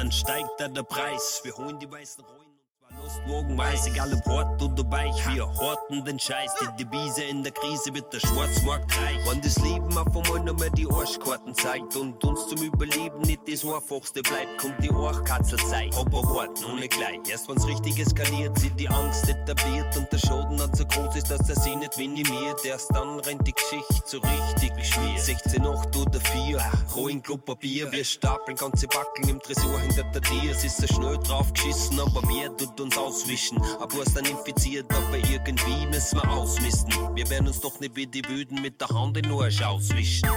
Frodel. der Preis. Wir holen die weißen Rollen. Morgenweiß, egal ob hart oder weich, wir horten den Scheiß. Die Devise in der Krise wird der Schwarzmarkt reich. Wenn das Leben auf einmal noch mehr die Arschkarten zeigt und uns zum Überleben nicht das Einfachste bleibt, kommt die Arschkatzelzeit. Aber warten ohne gleich. Erst wenn's richtig eskaliert, sind die Angst etabliert und der Schaden dann so groß ist, dass er sich nicht minimiert. Erst dann rennt die Geschichte so richtig geschmiert. 16, 8 oder 4, rohen Klopapier. Wir stapeln ganze Backen im Tresor hinter der Tür. Es ist so schnell drauf geschissen, aber wer tut uns auswischen. Aber ist dann infiziert, aber irgendwie müssen wir ausmisten. Wir werden uns doch nicht wie die Wüden mit der Hand in den Arsch auswischen.